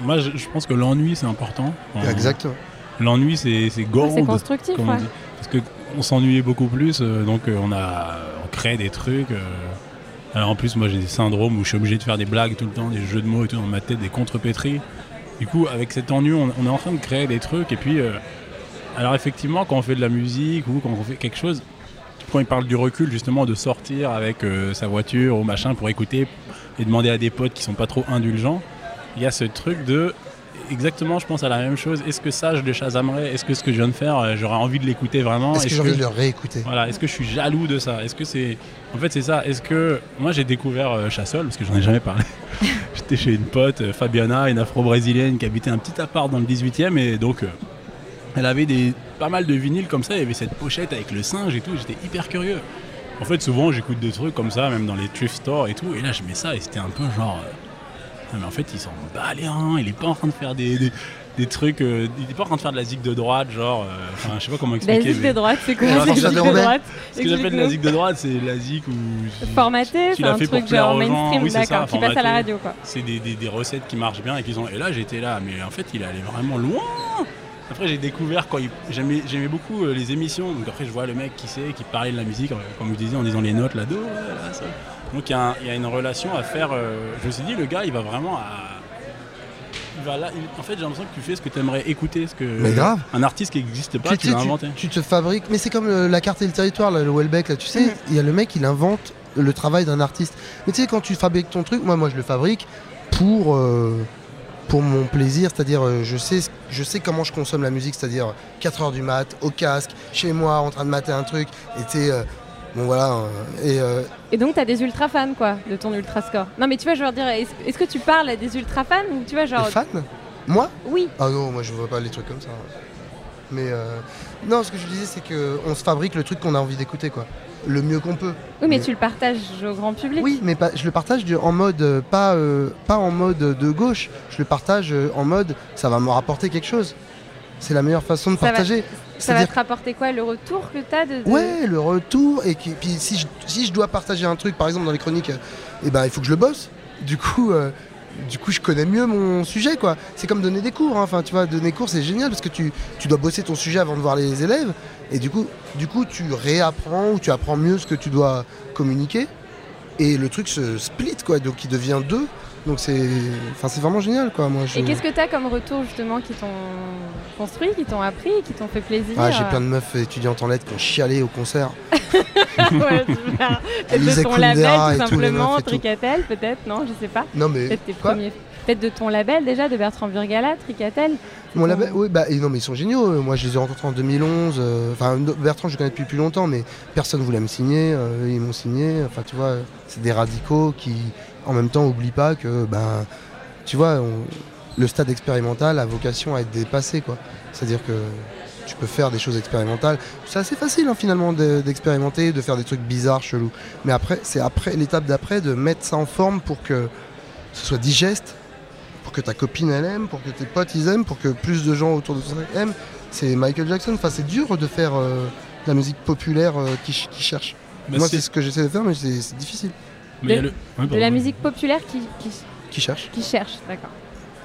Moi, je, je pense que l'ennui, c'est important. Enfin, Exactement. L'ennui, c'est c'est gold. C'est constructif, comme on ouais. dit. Parce que on s'ennuyait beaucoup plus, euh, donc euh, on a on crée des trucs. euh. Alors en plus, moi, j'ai des syndromes où je suis obligé de faire des blagues tout le temps, des jeux de mots et tout dans ma tête, des contrepétries. Du coup, avec cet ennui, on, on est en train de créer des trucs. Et puis, euh, alors effectivement, quand on fait de la musique ou quand on fait quelque chose, quand il parle du recul, justement, de sortir avec euh, sa voiture ou machin pour écouter et demander à des potes qui sont pas trop indulgents, il y a ce truc de exactement, je pense à la même chose. Est-ce que ça, je le chasamerais? Est-ce que ce que je viens de faire, euh, j'aurais envie de l'écouter vraiment? Est-ce que j'ai envie de le réécouter? Voilà, est-ce que je suis jaloux de ça? Est-ce que c'est. En fait, c'est ça. Est-ce que. Moi, j'ai découvert euh, Chassol, parce que j'en ai jamais parlé. J'étais chez une pote, Fabiana, une afro-brésilienne qui habitait un petit appart dans le 18 e et donc. euh, elle avait des, pas mal de vinyles comme ça, il y avait cette pochette avec le singe et tout, j'étais hyper curieux. En fait, souvent, j'écoute des trucs comme ça, même dans les thrift stores et tout, et là, je mets ça et c'était un peu genre. euh, ah, mais en fait, il s'en bat les reins, il est pas en train de faire des, des, des trucs. euh, il est pas en train de faire de la zig de droite, genre. euh, Enfin, je sais pas comment La expliquer. zik mais- de droite, c'est quoi la zik de droite Ce que j'appelle la zik de droite, c'est la zik où. Formaté, Tu c'est l'as un fait pour truc genre mainstream, oui, c'est ça, d'accord, qui passe à la radio quoi. C'est des, des- des recettes qui marchent bien et qu'ils ont. Et là, j'étais là, mais en fait, il allait vraiment loin. Après, j'ai découvert quand il... j'aimais, j'aimais beaucoup euh, les émissions. Donc après, je vois le mec qui sait, qui parlait de la musique, euh, comme je disais, en disant les notes là, do, ouais, là, ça. Donc il y, a y une relation à faire. euh, je me suis dit, le gars, il va vraiment à. Il va là, il- En fait, j'ai l'impression que tu fais ce que tu aimerais écouter, ce que Mais grave. un artiste qui n'existe pas, tu, tu, sais, l'as tu- inventé. tu te fabriques, mais c'est comme le- la carte et le territoire, là, le Welbeck, là, tu sais, il y a le mec, il invente le travail d'un artiste. Mais tu sais, quand tu fabriques ton truc, moi, moi, je le fabrique pour, euh, pour mon plaisir, c'est-à-dire, euh, je sais, ce- je sais comment je consomme la musique, c'est-à-dire 4h du mat, au casque, chez moi, en train de mater un truc, et tu euh, bon voilà, euh, et euh, Et donc t'as des ultra fans quoi, de ton ultra score. Non mais tu vois, je veux dire, est-ce que tu parles à des ultra fans ou tu vois genre... fans? Moi? Oui, Ah non, moi je vois pas les trucs comme ça. Mais euh, non, ce que je disais, c'est qu'on se fabrique le truc qu'on a envie d'écouter, quoi. Le mieux qu'on peut. oui mais Mais- tu le partages au grand public. Oui, mais pas- je le partage en mode euh, pas, euh, pas en mode de gauche. Je le partage euh, en mode ça va me rapporter quelque chose. C'est la meilleure façon de Ça va- partager. Ça va te rapporter quoi Le retour que t'as de... de- Ouais, le retour. Et qui- puis si je, si je dois partager un truc, par exemple dans les chroniques, eh ben, il faut que je le bosse. Du coup, euh, du coup, je connais mieux mon sujet. quoi. C'est comme donner des cours. hein. Enfin, tu vois, donner cours, c'est génial parce que tu, dois bosser ton sujet avant de voir les élèves. Et du coup, du coup, tu réapprends ou tu apprends mieux ce que tu dois communiquer. Et le truc se split, quoi. Donc, il devient deux. Donc, c'est enfin, vraiment génial, quoi. Moi, je... Et qu'est-ce que t'as comme retour justement qui t'ont construit, qui t'ont appris, qui t'ont fait plaisir Ah, j'ai plein de meufs étudiantes en lettres qui ont chialé au concert. ouais, de ton label tout simplement. Tricatel peut-être, non, je sais pas. Non, mais. Peut-être tes Quoi premiers... Peut-être de ton label déjà, de Bertrand Burgala, Tricatel. Mon ton- label, oui, bah, et non, mais ils sont géniaux. Moi, je les ai rencontrés en 2011. euh, Enfin, Bertrand, je le connais depuis plus longtemps, mais personne voulait me signer. euh, ils m'ont signé. Enfin, tu vois, c'est des radicaux qui, en même temps, oublient pas que, ben, tu vois, on- le stade expérimental a vocation à être dépassé, quoi. C'est-à-dire que tu peux faire des choses expérimentales. C'est assez facile, hein, finalement, de- d'expérimenter, de faire des trucs bizarres, chelous. Mais après, c'est après l'étape d'après de mettre ça en forme pour que ce soit digeste pour que ta copine elle aime, pour que tes potes ils aiment, pour que plus de gens autour de toi aiment. C'est Michael Jackson. Enfin, c'est dur de faire euh, de la musique populaire euh, qui, ch- qui cherche. Bah, Moi, c'est- ce que j'essaie de faire, mais c'est difficile. Mais il y a de- le- ouais, De la musique populaire qui, qui, Qui cherche qui cherche, d'accord.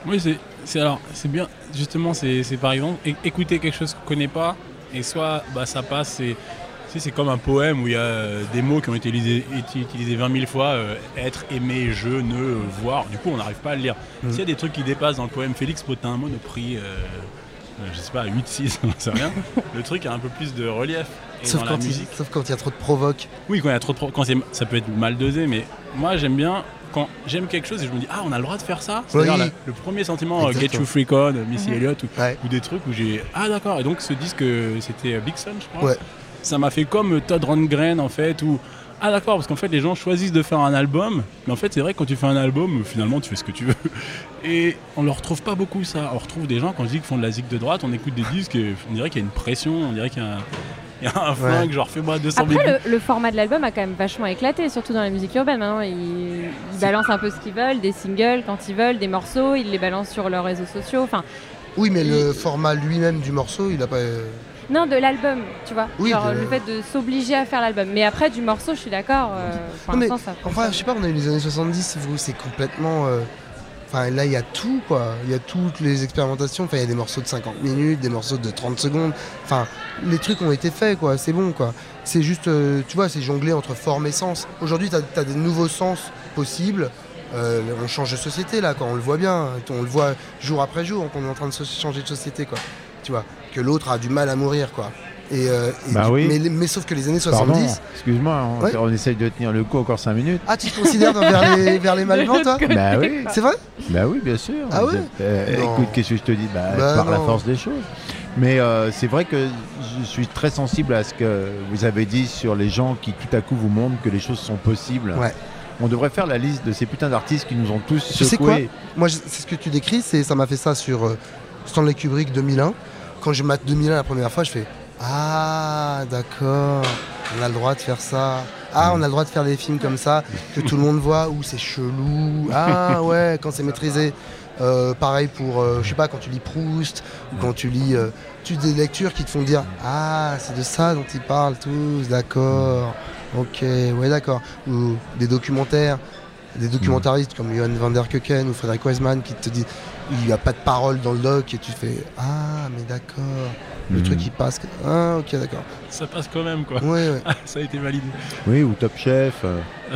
Oui, c'est, c'est alors, c'est bien. Justement, c'est, c'est par exemple écouter quelque chose qu'on connaît pas et soit bah ça passe. Sais, c'est comme un poème où il y a euh, des mots qui ont été utilisés, été utilisés 20 000 fois, euh, être, aimer, je, ne, euh, voir. Du coup, on n'arrive pas à le lire. Mhm. S'il y a des trucs qui dépassent dans le poème Félix Potin, monoprix, euh, je sais pas, 8-6, on sait rien, le truc a un peu plus de relief. Et Sauf quand, il, musique, sauf quand il y a trop de provoque. oui, quand il y a trop de pro- quand c'est- ça peut être mal dosé, mais moi j'aime bien quand j'aime quelque chose et je me dis ah on a le droit de faire ça. C'est Oui. le premier sentiment euh, Get. You Freak On, Missy Elliott ou, Ouais. ou des trucs où j'ai ah d'accord et donc ce disque euh, c'était euh, Big Sun je crois. Ouais. Ça m'a fait comme euh, Todd Rundgren en fait où ah d'accord parce qu'en fait les gens choisissent de faire un album mais en fait c'est vrai que quand tu fais un album finalement tu fais ce que tu veux et on le retrouve pas beaucoup ça. On retrouve des gens quand je dis qu'ils font de la zik de droite on écoute des disques et on dirait qu'il y a une pression on dirait qu'il y a un, il y a un flingue genre fais-moi 200 000 Après, le, le format de l'album a quand même vachement éclaté, surtout dans la musique urbaine. Maintenant, ils, ils balancent un peu ce qu'ils veulent, des singles quand ils veulent, des morceaux, ils les balancent sur leurs réseaux sociaux. Enfin, Oui, mais le format lui-même du morceau, il a pas. Non, de l'album, tu vois. Oui, Genre de- le fait de s'obliger à faire l'album. Mais après, du morceau, je suis d'accord. euh, mais ça. Enfin, je sais pas, on a eu les années 70, vous, c'est complètement. euh, Enfin, là, il y a tout, quoi. Il y a toutes les expérimentations. Enfin, il y a des morceaux de 50 minutes, des morceaux de 30 secondes. Enfin, les trucs ont été faits, quoi. C'est bon, quoi. C'est juste, euh, tu vois, c'est jongler entre forme et sens. Aujourd'hui, tu as, des nouveaux sens possibles. Euh, on change de société, là, quand on le voit bien. On le voit jour après jour qu'on est en train de changer de société, quoi. Tu vois, que l'autre a du mal à mourir, quoi. Et, euh, et Bah du- oui. mais, mais sauf que les années Pardon, 70. excuse-moi, on, Ouais. on essaye de tenir le coup encore 5 minutes. Ah, tu te considères dans- vers les, vers les toi bah oui, C'est vrai bah oui, bien sûr. Ah ouais Euh, écoute, qu'est-ce que je te dis? Bah, Bah Par la force des choses. Mais euh, c'est vrai que je suis très sensible à ce que vous avez dit sur les gens qui tout à coup vous montrent que les choses sont possibles. Ouais. On devrait faire la liste de ces putains d'artistes qui nous ont tous Tu sais quoi? secoués. Moi, c'est ce que tu décris, c'est ça m'a fait ça sur euh, Stanley Kubrick 2001. Quand je mate 2001 la première fois, je fais Ah, d'accord, on a le droit de faire ça. Ah, on a le droit de faire des films comme ça que tout le monde voit. Ou c'est chelou. Ah, ouais, quand c'est maîtrisé. Euh, pareil pour, euh, je sais pas, quand tu lis Proust, ou quand tu lis euh, tu des lectures qui te font dire Ah, c'est de ça dont ils parlent tous, d'accord. Ok, ouais, d'accord. Ou des documentaires des documentaristes comme Johan van der Keuken ou Frédéric Weisman qui te dit il n'y a pas de parole dans le doc et tu fais ah mais d'accord le Mhm. truc il passe ah ok d'accord Ça passe quand même quoi. ouais, ouais. ça a été validé. Oui, ou Top Chef. euh.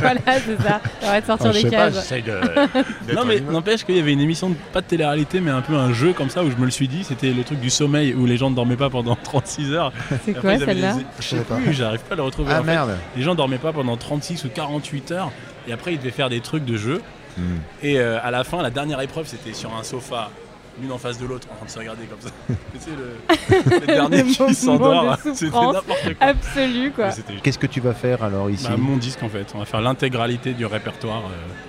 voilà, c'est ça. Arrête de sortir Ah, je des pas, j'essaye de. Non mais n'empêche qu'il y avait une émission de, pas de télé-réalité mais un peu un jeu comme ça où je me le suis dit, c'était le truc du sommeil où les gens ne dormaient pas pendant 36 heures. C'est quoi celle-là des- Je sais savais plus, j'arrive pas à le retrouver. Ah En fait, merde. les gens dormaient pas pendant 36 ou 48 heures et après ils devaient faire des trucs de jeu. Hmm. Et euh, à la fin, la dernière épreuve c'était sur un sofa, l'une en face de l'autre en train de se regarder comme ça. C'est le, le dernier Le qui s'endort, c'était n'importe quoi. Absolu, quoi. Qu'est-ce que tu vas faire alors ici bah, mon disque en fait, on va faire l'intégralité du répertoire,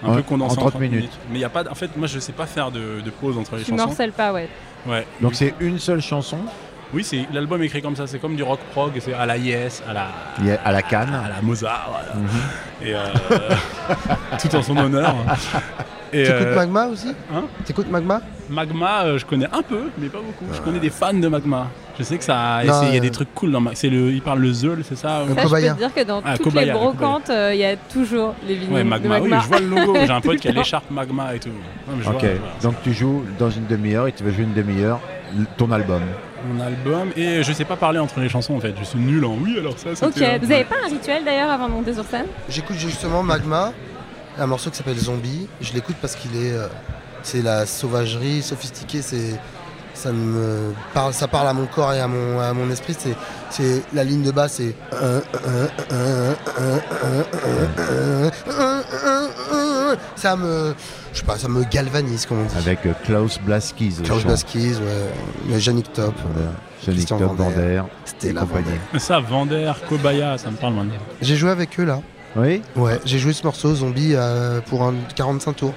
euh, un peu condensé en 30 minutes. Mais il y a pas, en fait, moi je sais pas faire de, de pause entre les Tu chansons. morcelles pas, ouais. Ouais. Donc c'est une seule chanson Oui, c'est l'album est écrit comme ça, c'est comme du rock prog, c'est à la Yes, à la à la canne. à la Mozart, voilà. Mhm. et euh, tout en son honneur. Et t'écoutes euh, Magma aussi? hein? T'écoutes Magma? Magma, euh, je connais un peu, mais pas beaucoup. Je connais des fans de Magma. Je sais que ça, il y a euh, des trucs cool dans Magma. C'est le, il parle le Zeul, c'est ça Euh, Ça, je peux te dire que dans Ah, toutes Kobaya, les brocantes, euh, il y a toujours les vinyles Ouais, de Magma, Magma. oui, je vois le logo. J'ai un pote qui a l'écharpe Magma et tout. Non, mais je Ok, vois, voilà. donc tu joues dans une demi-heure et tu vas jouer une demi-heure ton album. Mon album et je sais pas parler entre les chansons en fait. Je suis nul en oui alors ça. Ok, un vous avez pas un rituel d'ailleurs avant de monter sur scène j'écoute justement Magma un morceau qui s'appelle Zombie je l'écoute parce qu'il est euh, c'est la sauvagerie sophistiquée c'est ça me parle ça parle à mon corps et à mon, à mon esprit c'est c'est la ligne de bas c'est ça me je sais pas ça me galvanise comme on dit Avec euh, Klaus Blaskis. Klaus. Blaskis ouais Yannick Top Voilà. Sonic Christian Top Vander. Vander C'était la compagnie. Ça, Vander, Kobaya, ça me parle maintenant. j'ai joué avec eux là Oui Ouais, j'ai joué ce morceau Zombie euh, pour un 45 tours.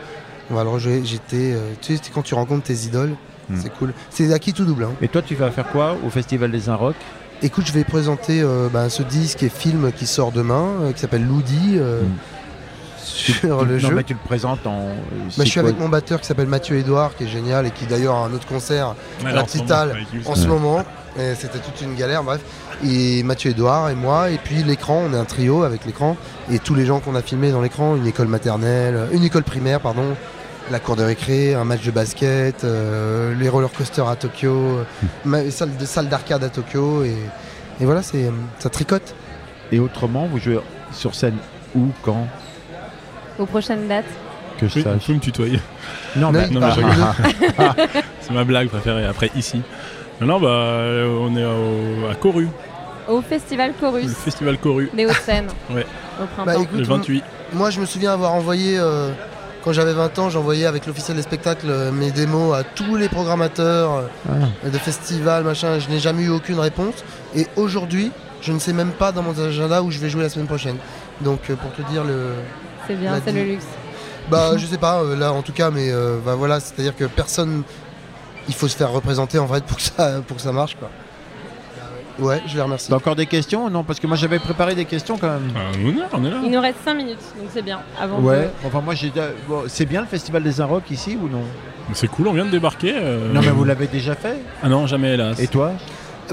On va le rejouer. J'étais, euh, tu sais, quand tu rencontres tes idoles, Hmm. c'est cool. C'est acquis tout double. hein. Et toi, tu vas faire quoi au Festival des Inrocks? Écoute, je vais présenter euh, bah, ce disque et film qui sort demain, euh, qui s'appelle Loudi, euh, Hmm. Sur le Non, jeu. mais tu le présentes en. euh, Bah, je suis avec mon batteur qui s'appelle Mathieu Edouard, qui est génial et qui d'ailleurs a un autre concert Ouais, à la en ce moment, C'était toute une galère, bref. Et Mathieu Edouard et moi, et puis l'écran, on est un trio avec l'écran, et tous les gens qu'on a filmés dans l'écran, une école maternelle, une école primaire, pardon, la cour de récré, un match de basket, euh, les roller coasters à Tokyo, ma- salle de salle d'arcade à Tokyo, et, et voilà, c'est ça tricote. Et autrement, vous jouez sur scène où, quand? Aux prochaines dates. Que je sache. tu me tutoyer. Non, Non, mais non, bah, mais je le- C'est ma blague préférée. Après, ici. Non, non, bah, euh, on est au- à Coru, Au festival le Chorus festival Coru, des Hauts-de-Seine. Ouais. Au Bah, printemps. écoute, le 28. Moi, je me souviens avoir envoyé, euh, quand j'avais 20 ans, j'envoyais avec l'officiel des spectacles euh, mes démos à tous les programmateurs euh, de festivals, machin. Je n'ai jamais eu aucune réponse. Et aujourd'hui, je ne sais même pas dans mon agenda où je vais jouer la semaine prochaine. Donc, pour te dire le. C'est bien, c'est le luxe. Bah, je sais pas, euh, là en tout cas, mais euh, bah, voilà, c'est-à-dire que personne. Il faut se faire représenter en vrai pour que ça, pour que ça marche, quoi. Ouais, je les remercie. T'as encore des questions? Non, parce que moi j'avais préparé des questions quand même. Ah, on est là, on est là. Il nous reste 5 minutes, donc c'est bien. Avant Ouais, enfin moi j'ai. bon, c'est bien le festival des Inrocks ici ou non? C'est cool, on vient de débarquer. euh, Non, mais vous l'avez déjà fait? Ah non, jamais hélas. Et toi?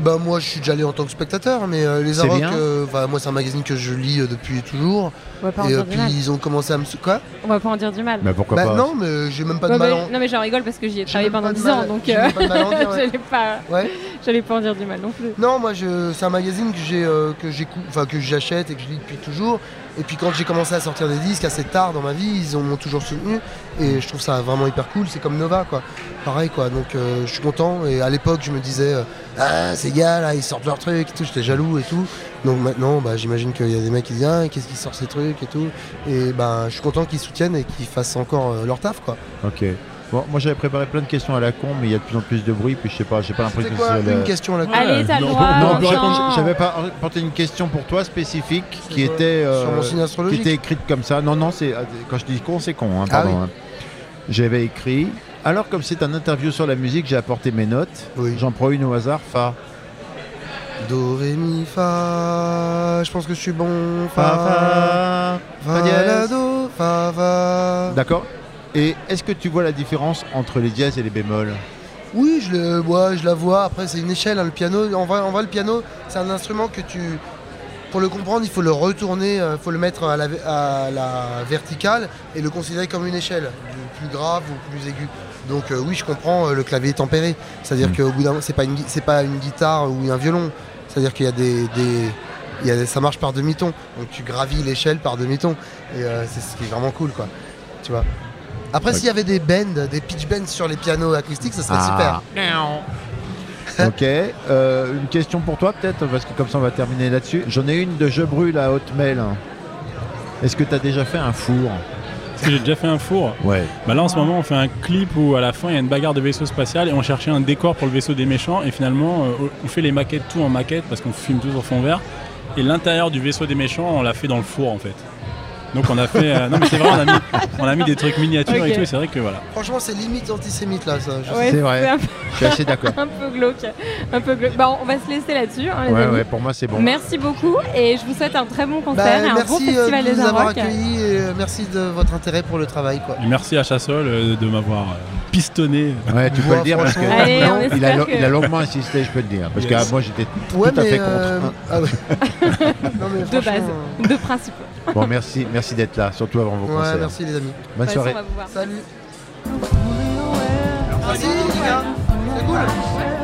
Bah, moi, je suis déjà allé en tant que spectateur, mais euh, les C'est Arocs, euh, moi, c'est un magazine que je lis euh, depuis toujours. on va pas en Et dire du puis mal. ils ont commencé à me. sou- Quoi? On va pas en dire du mal. Bah pourquoi Bah, pas? non, mais j'ai même pas de Ouais, mal bah, en. Non mais j'en rigole parce que j'y ai J'ai travaillé même pendant pas de 10 ans donc j'ai euh, même pas de mal en dire, ouais. j'allais pas, Ouais. j'allais pas en dire du mal non plus. Non, moi, je... c'est un magazine que j'ai, euh, que j'écoute, enfin que j'achète et que je lis depuis toujours. Et puis quand j'ai commencé à sortir des disques assez tard dans ma vie, ils ont- m'ont toujours soutenu. Et je trouve ça vraiment hyper cool. C'est comme Nova, quoi. Pareil, quoi. Donc euh, je suis content. Et à l'époque, je me disais, euh, ah, ces gars là, ils sortent leurs trucs et tout. J'étais jaloux et tout. Donc maintenant, bah, j'imagine qu'il y a des mecs qui disent, ah, qu'est-ce qu'ils sortent ces trucs et tout. Et bah, je suis content qu'ils soutiennent et qu'ils fassent encore euh, leur taf, quoi. Ok. Bon, moi j'avais préparé plein de questions à la con, mais il y a de plus en plus de bruit, puis je sais pas, j'ai pas l'impression que c'est le- une question là Ouais. Allez, t'as le non, droit. j'avais pas porté une question pour toi spécifique qui était euh, Sur mon signe qui était écrite comme ça. Non, non, c'est quand je dis con, c'est con. hein, Ah pardon. oui. hein. J'avais écrit. Alors comme c'est un interview sur la musique, j'ai apporté mes notes. Oui. J'en prends une au hasard. Fa. Do, ré, mi, fa. Je pense que je suis bon. Fa. Fa. Fa, Fa dièse. la, do, fa, fa. D'accord. Et est-ce que tu vois la différence entre les dièses et les bémols Oui, je, le, ouais, je la vois. Après, c'est une échelle, hein, le piano. En vrai, en vrai, le piano, c'est un instrument que tu. Pour le comprendre, il faut le retourner, il faut le mettre à la, à la verticale et le considérer comme une échelle, du plus grave ou plus aigu. Donc euh, oui, je comprends euh, le clavier tempéré. C'est-à-dire Mm. qu'au bout d'un moment, c'est pas une, c'est pas une guitare ou un violon. C'est-à-dire qu'il y a des, des- il y a des- ça marche par demi-ton. Donc tu gravis l'échelle par demi-ton et euh, c'est ce qui est vraiment cool, quoi. Tu vois? Après, s'il y avait des bends, des pitch bends sur les pianos acoustiques, ça serait super. ok. Euh, une question pour toi peut-être, parce que comme ça on va terminer là-dessus. J'en ai une de Je brûle à Hotmail. Est-ce que tu as déjà fait un four Est-ce que j'ai déjà fait un four Ouais. Bah là en ce moment on fait un clip où à la fin il y a une bagarre de vaisseau spatial et on cherchait un décor pour le vaisseau des méchants et finalement euh, on fait les maquettes tout en maquette parce qu'on filme tout sur fond vert et l'intérieur du vaisseau des méchants on l'a fait dans le four en fait. Donc on a fait euh, non mais c'est vrai on a mis on a mis des trucs miniatures et tout et c'est vrai que voilà. Franchement, c'est limite antisémite là, ça. Ouais, C'est vrai. Je suis assez d'accord. un peu glauque. Un peu glauque. Bah, on va se laisser là-dessus, hein, Ouais, amis. ouais, pour moi c'est bon. Merci beaucoup et je vous souhaite un très bon concert Bah, et un merci bon euh, festival de des nous avoir Inrocks. accueillis et euh, merci de votre intérêt pour le travail. Quoi. Et merci à Chassol euh, de m'avoir euh, pistonné. Ouais, tu peux le dire parce que Allez, il, a, espère lo- que- il a longuement insisté, je peux te dire. Parce Yes. que moi j'étais Ouais, tout à fait contre. euh, ah ouais. non, mais De base, de principe. Bon, merci, merci d'être là, surtout avant vos Ouais, concerts. merci les amis. Bonne Ouais, soirée. on va vous voir. Salut. Merci les gars. C'est cool.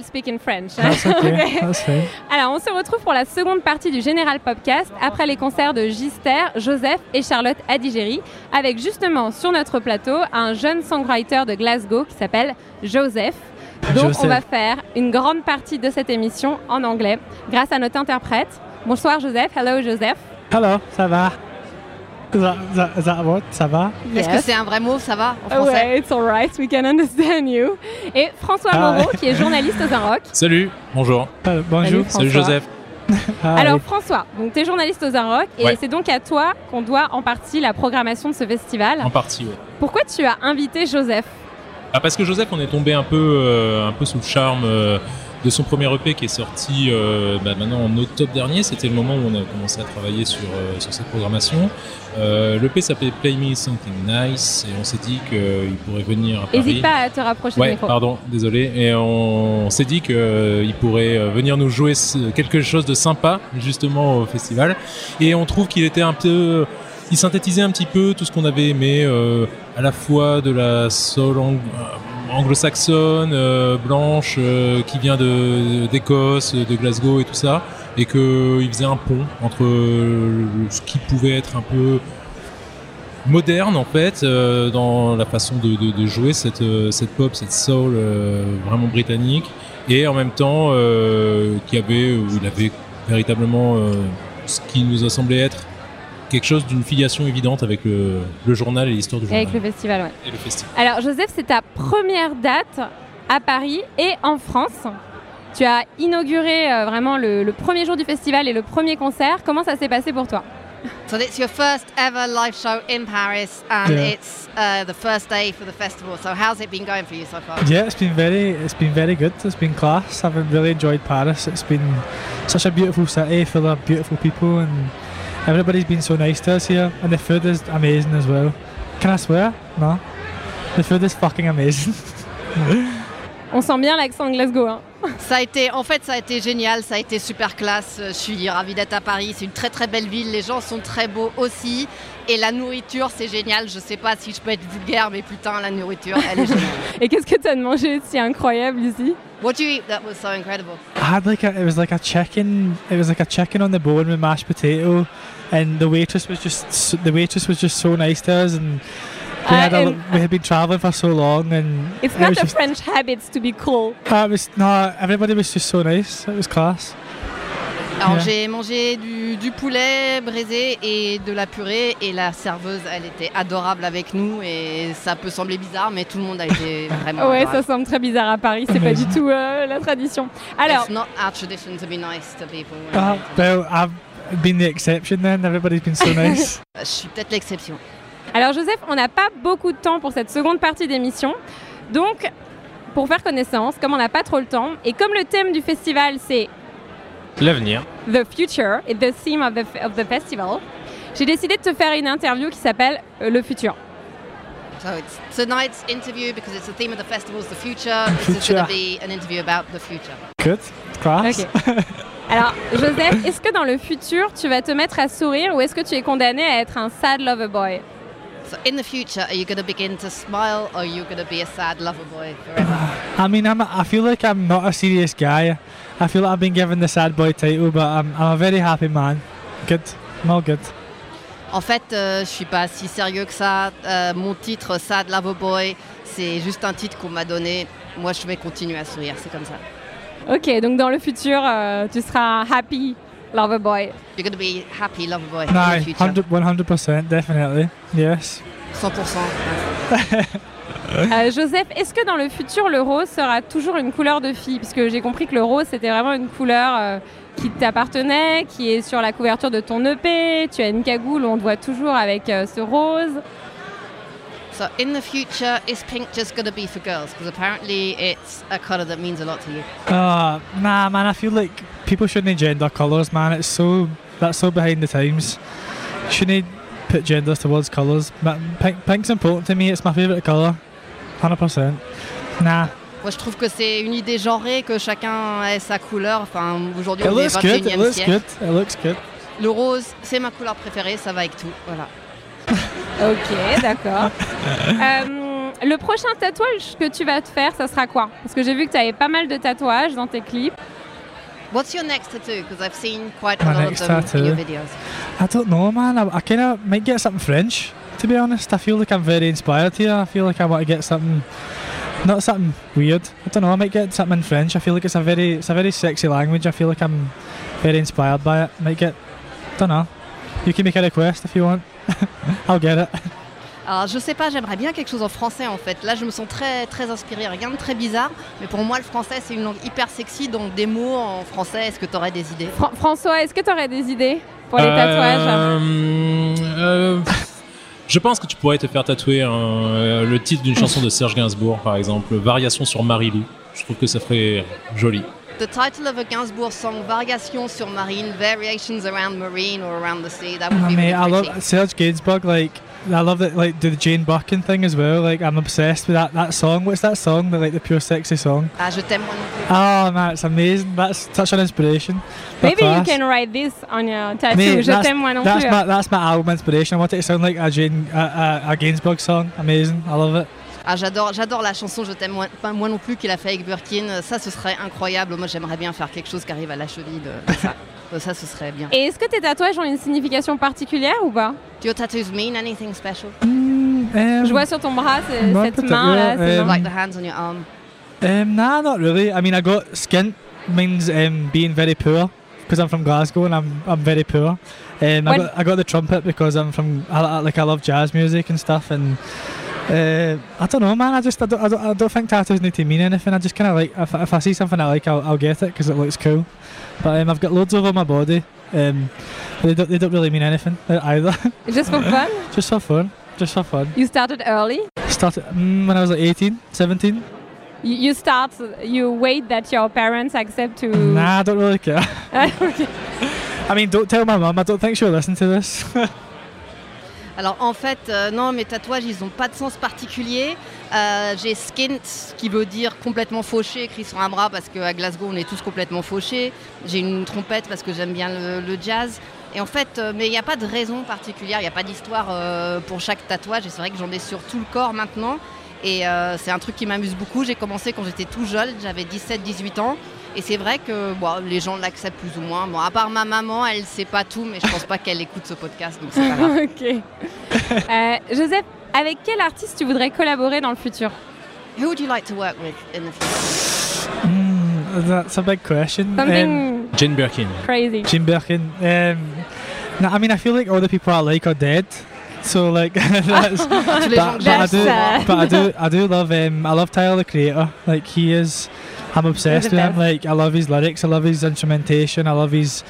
Will speak in French. That's okay. Ok. That's fine. Alors, on se retrouve pour la seconde partie du Général Popcast après les concerts de Gister, Joseph et Charlotte Adigéry, avec justement sur notre plateau un jeune songwriter de Glasgow qui s'appelle Joseph. Donc, Joseph. on va faire une grande partie de cette émission en anglais grâce à notre interprète. Bonsoir Joseph. Hello Joseph. Hello, ça va? That, that, what? Ça va? Est-ce que c'est un vrai mot, ça va, en Ah français? Ouais, it's alright, we can understand you. Et François Ah Moreau, qui est journaliste aux Un Rock. Salut, bonjour. Euh, bonjour. Salut, Salut François. Joseph. Alors François, donc tu es journaliste aux Un Rock et Ouais. c'est donc à toi qu'on doit en partie la programmation de ce festival. En partie, ouais. Pourquoi tu as invité Joseph? Ah, parce que Joseph, on est tombé un peu, euh, un peu sous le charme euh, de son premier EP qui est sorti euh, bah, maintenant en octobre dernier. C'était le moment où on a commencé à travailler sur, euh, sur cette programmation. Euh, L'EP s'appelait Play Me Something Nice et on s'est dit qu'il pourrait venir à Paris. N'hésite pas à te rapprocher du Ouais, micro. pardon, désolé. Et on, s'est dit qu'il pourrait euh, venir nous jouer quelque chose de sympa, justement, au festival. Et on trouve qu'il était un peu. Il synthétisait un petit peu tout ce qu'on avait aimé, euh, à la fois de la soul ang- anglo-saxonne, euh, blanche, euh, qui vient d'Écosse, de Glasgow et tout ça. Et qu'il faisait un pont entre euh, ce qui pouvait être un peu moderne en fait euh, dans la façon de, jouer cette, euh, cette pop, cette soul euh, vraiment britannique et en même temps euh, qui avait il avait véritablement euh, ce qui nous a semblé être quelque chose d'une filiation évidente avec le, le journal et l'histoire du Et journal avec le festival, ouais. et le festival. Alors Joseph, c'est ta première date à Paris et en France. Tu as inauguré euh, vraiment le, le premier jour du festival et le premier concert. Comment ça s'est passé pour toi? So it's your first ever live show in Paris, and Yeah. it's uh, the first day for the festival. So how's it been going for you so far? Yeah, it's been very, it's been very good. It's been class. I've really enjoyed Paris. It's been such a beautiful city full of beautiful people, and everybody's been so nice to us here. And the food is amazing as well. Can I swear? No. The food is fucking amazing. On sent bien l'accent Glasgow. hein. Ça a été, en fait, ça a été génial, ça a été super classe. Je suis ravie d'être à Paris. C'est une très très belle ville. Les gens sont très beaux aussi. Et la nourriture, c'est génial. Je sais pas si je peux être vulgaire, mais putain, la nourriture, elle est géniale. Et qu'est-ce que tu as de manger de si incroyable ici What do you eat? That was so incredible? I had like a, it was like a chicken. It was like a chicken on the bone with mashed potato, and the waitress was just the waitress was just so nice to us, and we had a, we had been traveling for so long, and It's it not just- French habit to be cool. Uh, it was no, everybody was just so nice. It was class. Alors Yeah. j'ai mangé du, du poulet braisé et de la purée et la serveuse elle était adorable avec nous et ça peut sembler bizarre mais tout le monde a été vraiment Ouais, adorable. ça semble très bizarre à Paris. C'est pas du tout euh, la tradition. Alors, It's not our tradition to be nice to people. Uh, well, I've been the exception then. Everybody's been so nice. Je suis peut-être l'exception. Alors Joseph, on n'a pas beaucoup de temps pour cette seconde partie d'émission. Donc, pour faire connaissance, comme on n'a pas trop le temps, et comme le thème du festival c'est L'avenir. The Future et the theme of the, of the festival, j'ai décidé de te faire une interview qui s'appelle euh, Le Futur. So it's tonight's interview because it's the theme of the festival is the future. This is Future. going to be an interview about the future. Good, class. Alors Joseph, est-ce que dans le futur tu vas te mettre à sourire ou est-ce que tu es condamné à être un sad lover boy? So in the future, are you going to begin to smile or are you going to be a sad lover boy forever? I mean, I'm, I feel like I'm not a serious guy. I feel like I've been given the sad boy title, but I'm, I'm a very happy man. Good. I'm all good. En fait, euh, je suis pas si sérieux que ça. Euh, mon titre Sad Lover Boy, c'est juste un titre qu'on m'a donné. Moi, je vais continuer à sourire, c'est comme ça. Ok, donc dans le futur, euh, tu seras happy lover boy. You're going to be happy lover boy No, in the future. 100, 100%, definitely. Yes. 100%. Euh, Joseph, est-ce que dans le futur, le rose sera toujours une couleur de fille? Parce que j'ai compris que le rose, c'était vraiment une couleur euh, qui t'appartenait, qui est sur la couverture de ton EP. Tu as une cagoule où on te voit toujours avec euh, ce rose. So in the future, is pink just going to be for girls? Because apparently it's a colour that means a lot to you. Uh, nah, man, I feel like people shouldn't gender colours, man. It's so, that's so behind the times. Shouldn't put genders towards colours. Pink, pink's important to me, it's my favourite colour. 100%. Nah. Moi, je trouve que c'est une idée genrée, que chacun ait sa couleur. Enfin, aujourd'hui, on est looks good, 21e it looks siècle. good, it looks good. Le rose, c'est ma couleur préférée, ça va avec tout. Voilà. Ok, d'accord. Euh, le prochain tatouage que tu vas te faire, ça sera quoi? Parce que j'ai vu que tu avais pas mal de tatouages dans tes clips. What's your next tattoo? Because I've seen quite a My lot of them in your videos. I don't know, man. I, I kind of might get something French, to be honest. I feel like I'm very inspired here. I feel like I want to get something, not something weird. I don't know. I might get something in French. I feel like it's a very, it's a very sexy language. I feel like I'm very inspired by it. Might get, don't know. You can make a request if you want. I'll get it. Alors, je sais pas, j'aimerais bien quelque chose en français en fait. Là, je me sens très, très inspirée. Rien de très bizarre, mais pour moi, le français, c'est une langue hyper sexy. Donc, des mots en français, est-ce que tu aurais des idées? Fran- François, est-ce que tu aurais des idées pour les Euh, tatouages? euh, je pense que tu pourrais te faire tatouer un- euh, le titre d'une chanson de Serge Gainsbourg, par exemple, Variation sur Marilou. Je trouve que ça ferait joli. The title of a Gainsbourg song, Variations sur Marine, Variations around Marine or around the sea. That would I be mean, really I love Serge Gainsbourg. Like, I love that. Like, do the Jane Birkin thing as well. Like, I'm obsessed with that that song. What's that song? The like the pure sexy song. Ah, je t'aime moi non plus. Oh man, it's amazing. That's such an inspiration. The Maybe you can write this on your tattoo. Mate, Je that's- t'aime moi non that's plus. My, that's my album inspiration. I want it to sound like a Jane, a, a, a Gainsbourg song. Amazing. I love it. Ah, j'adore, j'adore la chanson Je t'aime moi, pas moi non plus qu'il a fait avec Birkin. Ça, ce serait incroyable. Moi, j'aimerais bien faire quelque chose qui arrive à la cheville de, de ça. Ça, ce serait bien. Et est-ce que tes tatouages ont une signification particulière ou pas? Do your tattoos mean anything special? Um, Je vois sur ton bras not cette particular, main là. c'est um. Like the hands on your arm. Um, nah, not really. I mean, I got skint means um, being very poor because I'm from Glasgow and I'm I'm very poor. Um, I got I got the trumpet because I'm from I, I- like I love jazz music and stuff and. Uh, I don't know, man. I just I don't, I don't, I don't think tattoos need to mean anything. I just kind of like if, if I see something I like, I'll, I'll get it because it looks cool. But um, I've got loads over my body. Um, they don't they don't really mean anything uh, either. Just for fun? just for fun. Just for fun. You started early. Started mm, when I was like 18, 17. You, you start. You wait that your parents accept to. Nah, I don't really care. I mean, don't tell my mum. I don't think she'll listen to this. Alors en fait, euh, non, mes tatouages, ils n'ont pas de sens particulier. Euh, j'ai skint, qui veut dire complètement fauché, écrit sur un bras, parce qu'à Glasgow, on est tous complètement fauchés. J'ai une trompette parce que j'aime bien le, jazz. Et en fait, euh, mais il n'y a pas de raison particulière, il n'y a pas d'histoire pour chaque tatouage. Et c'est vrai que j'en ai sur tout le corps maintenant. Et c'est un truc qui m'amuse beaucoup. J'ai commencé quand j'étais tout jeune, j'avais 17-18 ans. Et c'est vrai que bon, les gens l'acceptent plus ou moins. Bon, à part ma maman, elle sait pas tout, mais je pense pas qu'elle écoute ce podcast, donc c'est pas grave. ok. Euh, Joseph, avec quel artiste tu voudrais collaborer dans le futur? Who would you like to work with in the future? Mm, that's a big question. Something Jane Birkin. crazy. Jim Birkin. Um, no, I mean, I feel like all the people I like are dead. So like, that's, but, but I That's do, sad. but I do, I do love. Um, I love Tyler the Creator. Like he is, I'm obsessed with him. Like I love his lyrics. I love his instrumentation. I love his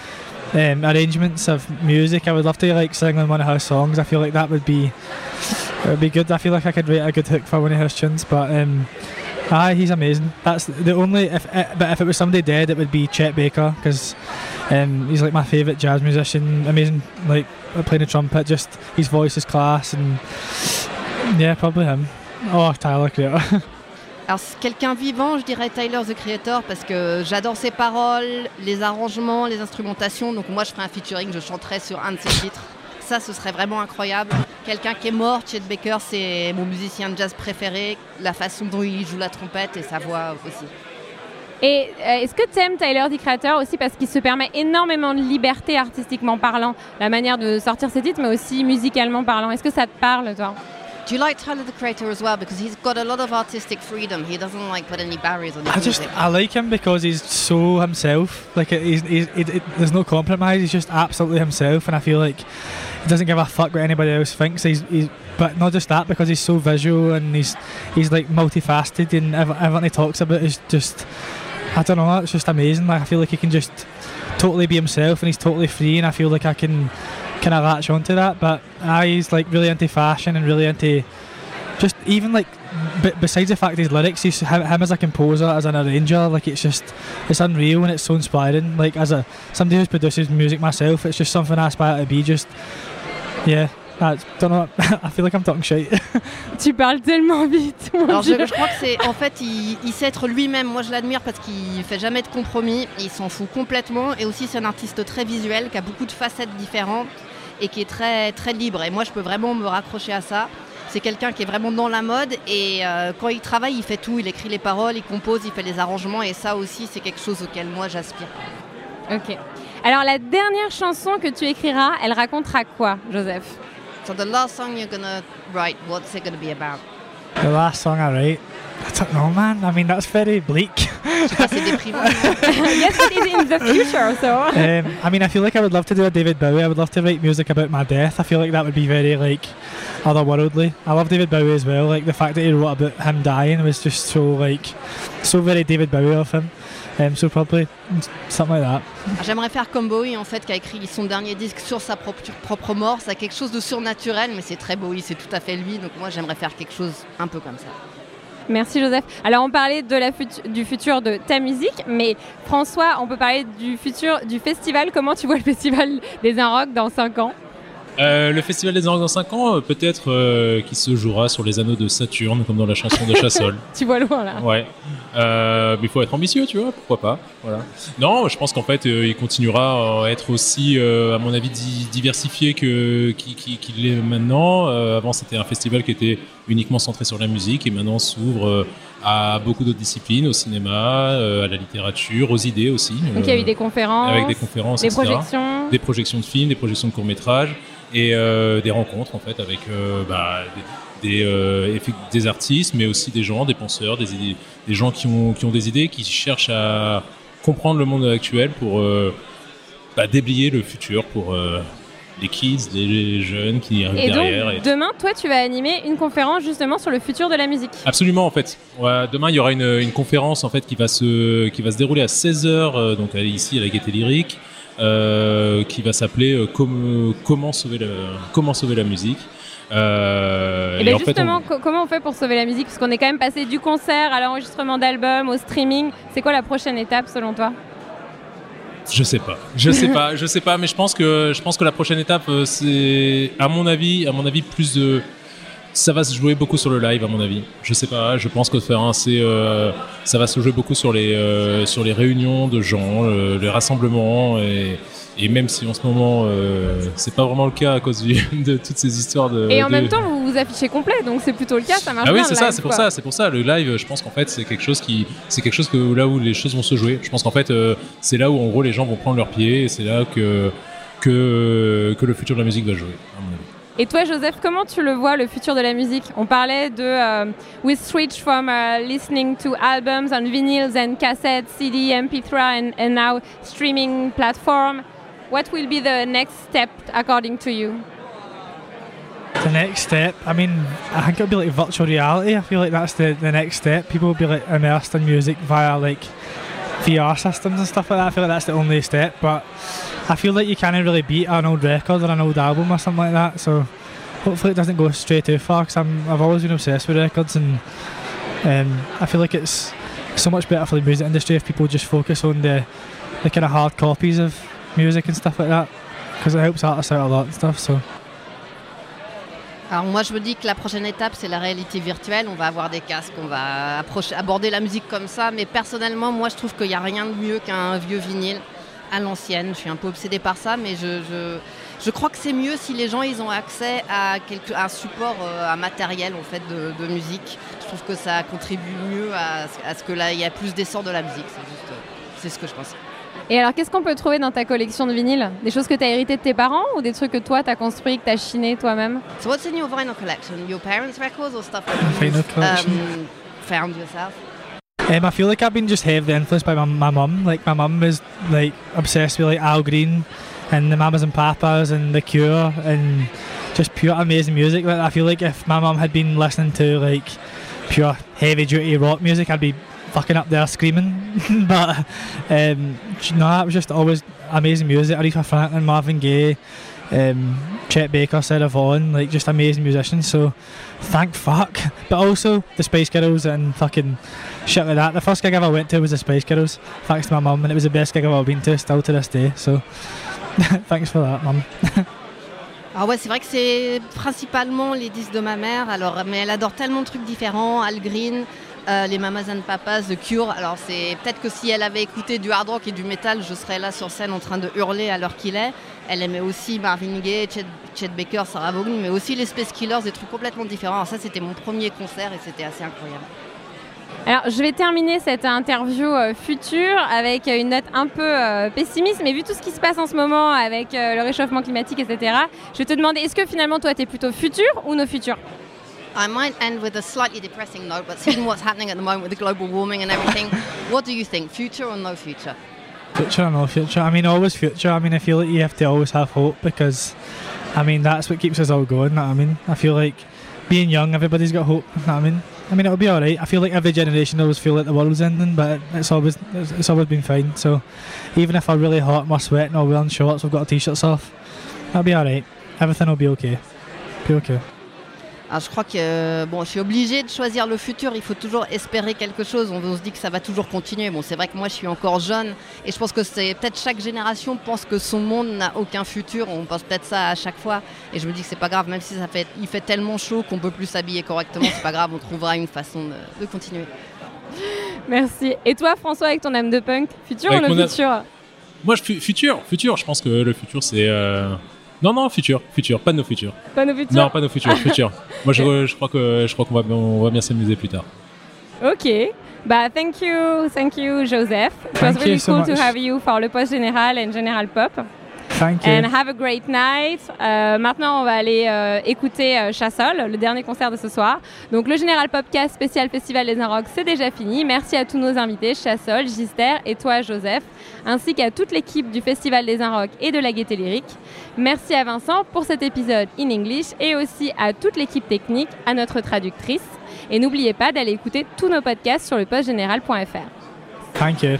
um, arrangements of music. I would love to like sing on one of his songs. I feel like that would be, it would be good. I feel like I could write a good hook for one of his tunes. But um, aye, he's amazing. That's the only. If uh, but if it was somebody dead, it would be Chet Baker because um, he's like my favourite jazz musician. Amazing, like playing the trumpet. Just his voice is class, and yeah, probably him. Oh, Tyler Creator. Alors, quelqu'un vivant, je dirais Tyler the Creator, parce que j'adore ses paroles, les arrangements, les instrumentations. Donc, moi, je ferai un featuring, je chanterai sur un de ses titres. ça, ce serait vraiment incroyable. Quelqu'un qui est mort, Chet Baker, c'est mon musicien de jazz préféré. La façon dont il joue la trompette et sa voix aussi. Et euh, est-ce que tu aimes Tyler, the Creator, aussi parce qu'il se permet énormément de liberté artistiquement parlant, la manière de sortir ses titres, mais aussi musicalement parlant? Est-ce que ça te parle, toi? Do you like Tyler the Creator as well? Because he's got a lot of artistic freedom. He doesn't like put any barriers on his I just music. I like him because he's so himself. Like he's, he's it, it, there's no compromise. He's just absolutely himself, and I feel like he doesn't give a fuck what anybody else thinks. He's, he's but not just that because he's so visual and he's he's like multifaceted and everything he talks about is just I don't know. It's just amazing. Like I feel like he can just totally be himself and he's totally free, and I feel like I can kind of latch onto that. But uh, he's like really into fashion and really into just even like b- besides the fact his lyrics, he's him, as a composer, as an arranger, like it's just it's unreal and it's so inspiring. Like as a somebody who produces music myself, it's just something I aspire to be. Just yeah, Know. I feel like I'm talking shit. Tu parles tellement vite. mon Alors je, crois que c'est en fait il, il sait être lui-même. Moi je l'admire parce qu'il fait jamais de compromis. Il s'en fout complètement et aussi c'est un artiste très visuel qui a beaucoup de facettes différentes et qui est très très libre. Et moi je peux vraiment me raccrocher à ça. C'est quelqu'un qui est vraiment dans la mode et euh, quand il travaille il fait tout. Il écrit les paroles, il compose, il fait les arrangements et ça aussi c'est quelque chose auquel moi j'aspire. Ok. Alors la dernière chanson que tu écriras, elle racontera quoi, Joseph? So the last song you're gonna write, what's it gonna be about? the last song I write, I don't know, man. I mean that's very bleak. Je sais pas, c'est déprimant. yes, it is in the future, so. um, I mean, I feel like I would love to do a David Bowie. I would love to write music about my death. I feel like that would be very like otherworldly. I love David Bowie as well. Like the fact that he wrote about him dying was just so like so very David Bowie of him. Um, so probably something like that. Alors, J'aimerais faire comme Bowie en fait qui a écrit son dernier disque sur sa propre, propre mort. Ça a quelque chose de surnaturel, mais c'est très Bowie, c'est tout à fait lui. Donc moi j'aimerais faire quelque chose un peu comme ça. Merci Joseph. Alors on parlait de la fut- du futur de ta musique, mais François, on peut parler du futur du festival. Comment tu vois le festival des Un Rock dans 5 ans? Euh, le Festival des Anges dans 5 ans, euh, peut-être euh, qui se jouera sur les anneaux de Saturne, comme dans la chanson de Chassol. Tu vois loin là. Ouais. Euh, mais il faut être ambitieux, tu vois, pourquoi pas. Voilà. Non, je pense qu'en fait, il continuera à être aussi, à mon avis, di- diversifié qu'il l'est maintenant. Avant, c'était un festival qui était uniquement centré sur la musique et maintenant s'ouvre à beaucoup d'autres disciplines, au cinéma, euh, à la littérature, aux idées aussi. Donc il y a eu des conférences, avec des conférences, des etc. projections. des projections de films, des projections de courts métrages et euh, des rencontres en fait avec euh, bah, des, des, euh, des artistes, mais aussi des gens, des penseurs, des, idées- des gens qui ont, qui ont des idées, qui cherchent à comprendre le monde actuel pour bah, déblayer le futur pour les kids, les jeunes qui arrivent Et donc derrière. et- demain, toi, tu vas animer une conférence justement sur le futur de la musique. Absolument en fait. Ouais, demain il y aura une, une conférence en fait qui va se qui va se dérouler à 16h donc à- ici à la Gaieté Lyrique euh, qui va s'appeler euh, Com- comment sauver la comment sauver la musique. Euh, et bien en fait, justement, on- co- comment on fait pour sauver la musique? Parce qu'on est quand même passé du concert à l'enregistrement d'albums, au streaming. C'est quoi la prochaine étape selon toi? Je sais pas. Je sais pas. Je sais pas. Mais je pense que je pense que la prochaine étape, euh, c'est à mon avis, à mon avis, plus de. Ça va se jouer beaucoup sur le live, à mon avis. Je sais pas. Je pense que faire un, c'est, euh, ça va se jouer beaucoup sur les euh, sur les réunions de gens, euh, les rassemblements et. Et même si en ce moment c'est pas vraiment le cas à cause du- de toutes ces histoires de. Et en de- même temps, vous vous affichez complet, donc c'est plutôt le cas, ça marche ah oui, c'est ça, live, c'est pour ça, c'est pour ça. Le live, je pense qu'en fait, c'est quelque chose qui, c'est quelque chose que là où les choses vont se jouer. Je pense qu'en fait, c'est là où en gros les gens vont prendre leur pied et c'est là que que que le futur de la musique va jouer. à mon avis. Et toi, Joseph, comment tu le vois, le futur de la musique On parlait de euh, We switch from uh, listening to albums on vinyls and cassettes, CD, MP3, and, and now streaming platform. What will be the next step, according to you The next step, I mean, I think it'll be like virtual reality. I feel like that's the, the next step. People will be like immersed in music via like VR systems and stuff like that. I feel like that's the only step. But I feel like you can't really beat an old record or an old album or something like that. So hopefully it doesn't go stray too far. Because I've always been obsessed with records, and um, I feel like it's so much better for the music industry if people just focus on the the kind of hard copies of music and stuff like that. Because it helps artists out a lot and stuff. So. Alors moi je me dis que la prochaine étape c'est la réalité virtuelle, on va avoir des casques, on va aborder la musique comme ça, mais personnellement moi je trouve qu'il n'y a rien de mieux qu'un vieux vinyle à l'ancienne, je suis un peu obsédée par ça, mais je, je- je crois que c'est mieux si les gens ils ont accès à, quelque, à un support, euh, un matériel en fait de, de musique. Je trouve que ça contribue mieux à, à ce que là il y a plus d'essor de la musique. C'est juste, euh, c'est ce que je pense. Et alors, qu'est-ce qu'on peut trouver dans ta collection de vinyles? Des choses que tu as héritées de tes parents ou des trucs que toi, tu as construit, que tu as chiné toi-même? So what's in your vinyl collection? Your parents' records or stuff that? Vinyl you've collection. um, found yourself? Um, I feel like I've been just heavily influenced by my, my mum. Like my mum was like obsessed with like Al Green and the Mamas and Papas and The Cure and just pure amazing music. Like I feel like if my mum had been listening to like pure heavy duty rock music, I'd be fucking up there screaming. but um, no, it was just always amazing music. Aretha Franklin, Marvin Gaye, um, Chet Baker, Sarah Vaughan, like just amazing musicians. So thank fuck. But also the Spice Girls and fucking shit like that. The first gig I ever went to was the Spice Girls, thanks to my mum, and it was the best gig I've ever been to, still to this day. So thanks for that, mum. Ah ouais, c'est vrai que c'est principalement les disques de ma mère. Alors, mais elle adore tellement de trucs différents. Al Green, euh, les Mamas and Papas, The Cure. Alors, c'est peut-être que si elle avait écouté du hard rock et du métal, je serais là sur scène en train de hurler à l'heure qu'il est. Elle aimait aussi Marvin Gaye, Chet, Chet Baker, Sarah Vaughan, mais aussi les Space Killers, des trucs complètement différents. Alors ça, c'était mon premier concert et c'était assez incroyable. Alors, je vais terminer cette interview euh, future avec euh, une note un peu euh, pessimiste, mais vu tout ce qui se passe en ce moment avec euh, le réchauffement climatique, etc., je vais te demander, est-ce que finalement, toi, tu es plutôt futur ou nos futurs I might end with a slightly depressing note, but seeing what's happening at the moment with the global warming and everything, what do you think? Future or no future? Future no future? I mean, always future. I mean, I feel like you have to always have hope because, I mean, that's what keeps us all going. I mean, I feel like being young, everybody's got hope. I mean, I mean, it'll be all right. I feel like every generation always feel like the world's ending, but it's always it's, always been fine. So, even if I'm really hot, and we're sweating or wearing shorts, we've got t-shirts off. That'll be all right. Everything will be okay. Be okay. Alors, je crois que bon, je suis obligée de choisir le futur. Il faut toujours espérer quelque chose. On, on se dit que ça va toujours continuer. Bon, c'est vrai que moi, je suis encore jeune et je pense que c'est peut-être chaque génération pense que son monde n'a aucun futur. On pense peut-être ça à chaque fois. Et je me dis que c'est pas grave, même si ça fait, il fait tellement chaud qu'on peut plus s'habiller correctement. C'est pas grave, on trouvera une façon de, de continuer. Merci. Et toi, François, avec ton âme de punk, futur Avec ou âme- futur? Moi, je fu- futur, futur. Je pense que le futur, c'est. euh, Non, non, futur, futur, pas de nos futurs. Pas nos futurs Non, pas nos futurs, futur. Moi, je, je crois que je crois qu'on va, on va bien s'amuser plus tard. Ok. Bah, thank you, thank you, Joseph. It was Thank really you so cool to have you for le post général and General Pop. Thank you. And have a great night. Euh, maintenant, on va aller euh, écouter euh, Chassol, le dernier concert de ce soir. Donc, le Général Popcast spécial Festival des Inrocks, c'est déjà fini. Merci à tous nos invités, Chassol, Gister et toi, Joseph, ainsi qu'à toute l'équipe du Festival des Inrocks et de la Gaieté Lyrique. Merci à Vincent pour cet épisode in English et aussi à toute l'équipe technique, à notre traductrice. Et n'oubliez pas d'aller écouter tous nos podcasts sur le postgénéral.fr. Thank you.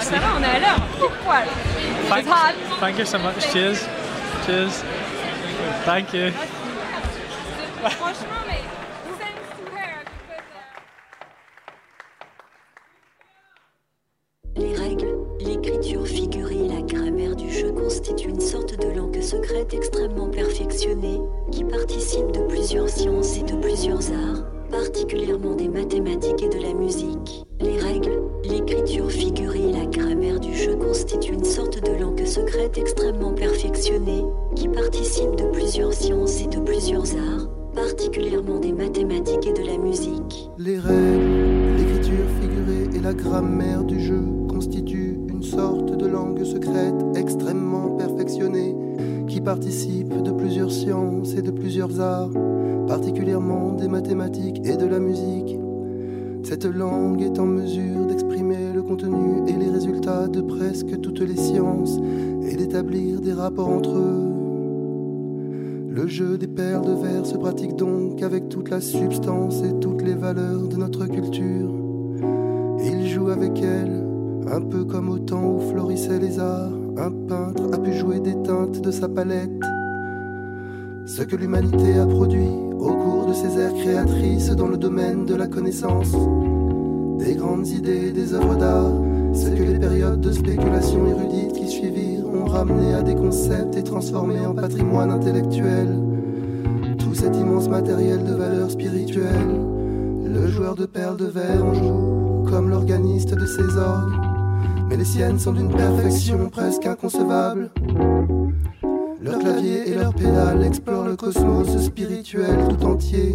Ça va, on est à l'heure. Poil. Thank, It's hot. thank you so much. Cheers. Cheers. Thank you. Franchement, mais thanks to her, because, Les règles, l'écriture figurée et la grammaire du jeu constituent une sorte de langue secrète extrêmement perfectionnée, qui participe de plusieurs sciences et de plusieurs arts, particulièrement des mathématiques et de la musique. Les règles, l'écriture figurée et la grammaire du jeu constituent une sorte de langue secrète extrêmement perfectionnée, qui participe de plusieurs sciences et de plusieurs arts, particulièrement des mathématiques et de la musique. Les règles, l'écriture figurée et la grammaire du jeu constituent une sorte de langue secrète extrêmement perfectionnée qui participe de plusieurs sciences et de plusieurs arts, particulièrement des mathématiques et de la musique. Cette langue est en mesure d'exprimer le contenu et les résultats de presque toutes les sciences et d'établir des rapports entre eux. Le jeu des perles de verre se pratique donc avec toute la substance et toutes les valeurs de notre culture. Il joue avec elles, un peu comme au temps où florissaient les arts. Un peintre a pu jouer des teintes de sa palette. Ce que l'humanité a produit au cours de ses ères créatrices dans le domaine de la connaissance, des grandes idées, des œuvres d'art, ce que les périodes de spéculation érudite qui suivirent ont ramené à des concepts et transformé en patrimoine intellectuel. Tout cet immense matériel de valeur spirituelle, le joueur de perles de verre en joue comme l'organiste de ses orgues. Mais les siennes sont d'une perfection presque inconcevable. Leur clavier et leurs pédales explorent le cosmos spirituel tout entier.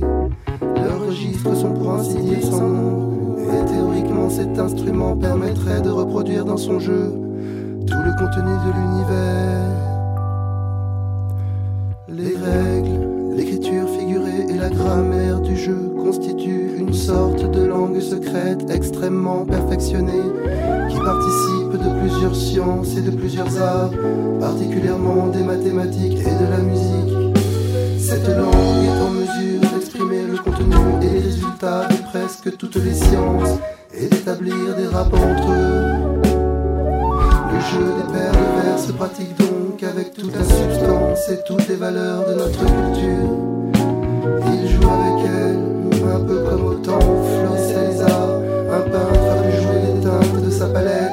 Leurs registres sont pour ainsi dire sans nom. Et théoriquement, cet instrument permettrait de reproduire dans son jeu tout le contenu de l'univers. Langue secrète extrêmement perfectionnée qui participe de plusieurs sciences et de plusieurs arts, particulièrement des mathématiques et de la musique. Cette langue est en mesure d'exprimer le contenu et les résultats de presque toutes les sciences et d'établir des rapports entre eux. Le jeu des paires de vers se pratique donc avec toute la substance et toutes les valeurs de notre culture. Il joue avec elle, un peu comme au temps où florissaient les arts, un peintre a pu jouer les teintes de sa palette.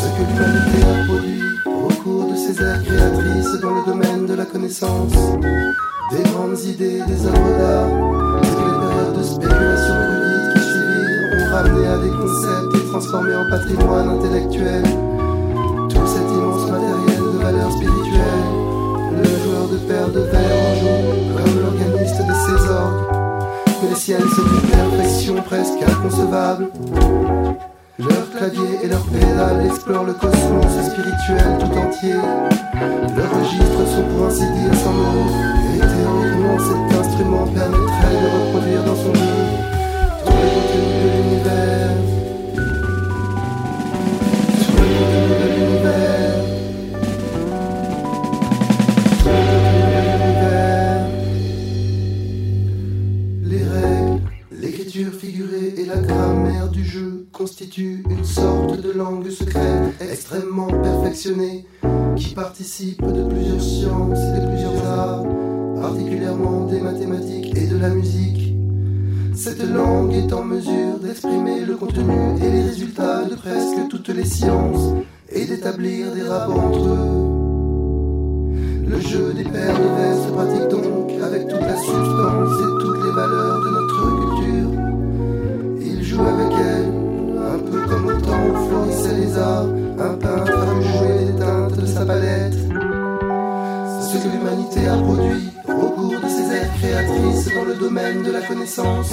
Ce que l'humanité a produit au cours de ses ères créatrices dans le domaine de la connaissance, des grandes idées, des œuvres d'art, ce que périodes de spéculation érudite qui suivirent ont ramené à des concepts et transformé en patrimoine intellectuel tout cet immense matériel de valeur spirituelle. Le joueur de paire de verre en joue Mais les siennes sont d'une perfection presque inconcevable. Leurs claviers et leurs pédales explorent le cosmos spirituel tout entier. Leurs registres sont pour ainsi dire sans mots. Et théoriquement, cet instrument permettrait de reproduire dans son Cette langue est en mesure d'exprimer le contenu et les résultats de presque toutes les sciences et d'établir des rapports entre eux. Le jeu des paires de vers se pratique donc avec toute la substance et toutes les valeurs de notre culture. Il joue avec elle, un peu comme au temps où florissaient les arts, un peintre a pu jouer les teintes de sa palette. Ce que l'humanité a produit au cours de ses ères créatrices dans le domaine de la connaissance,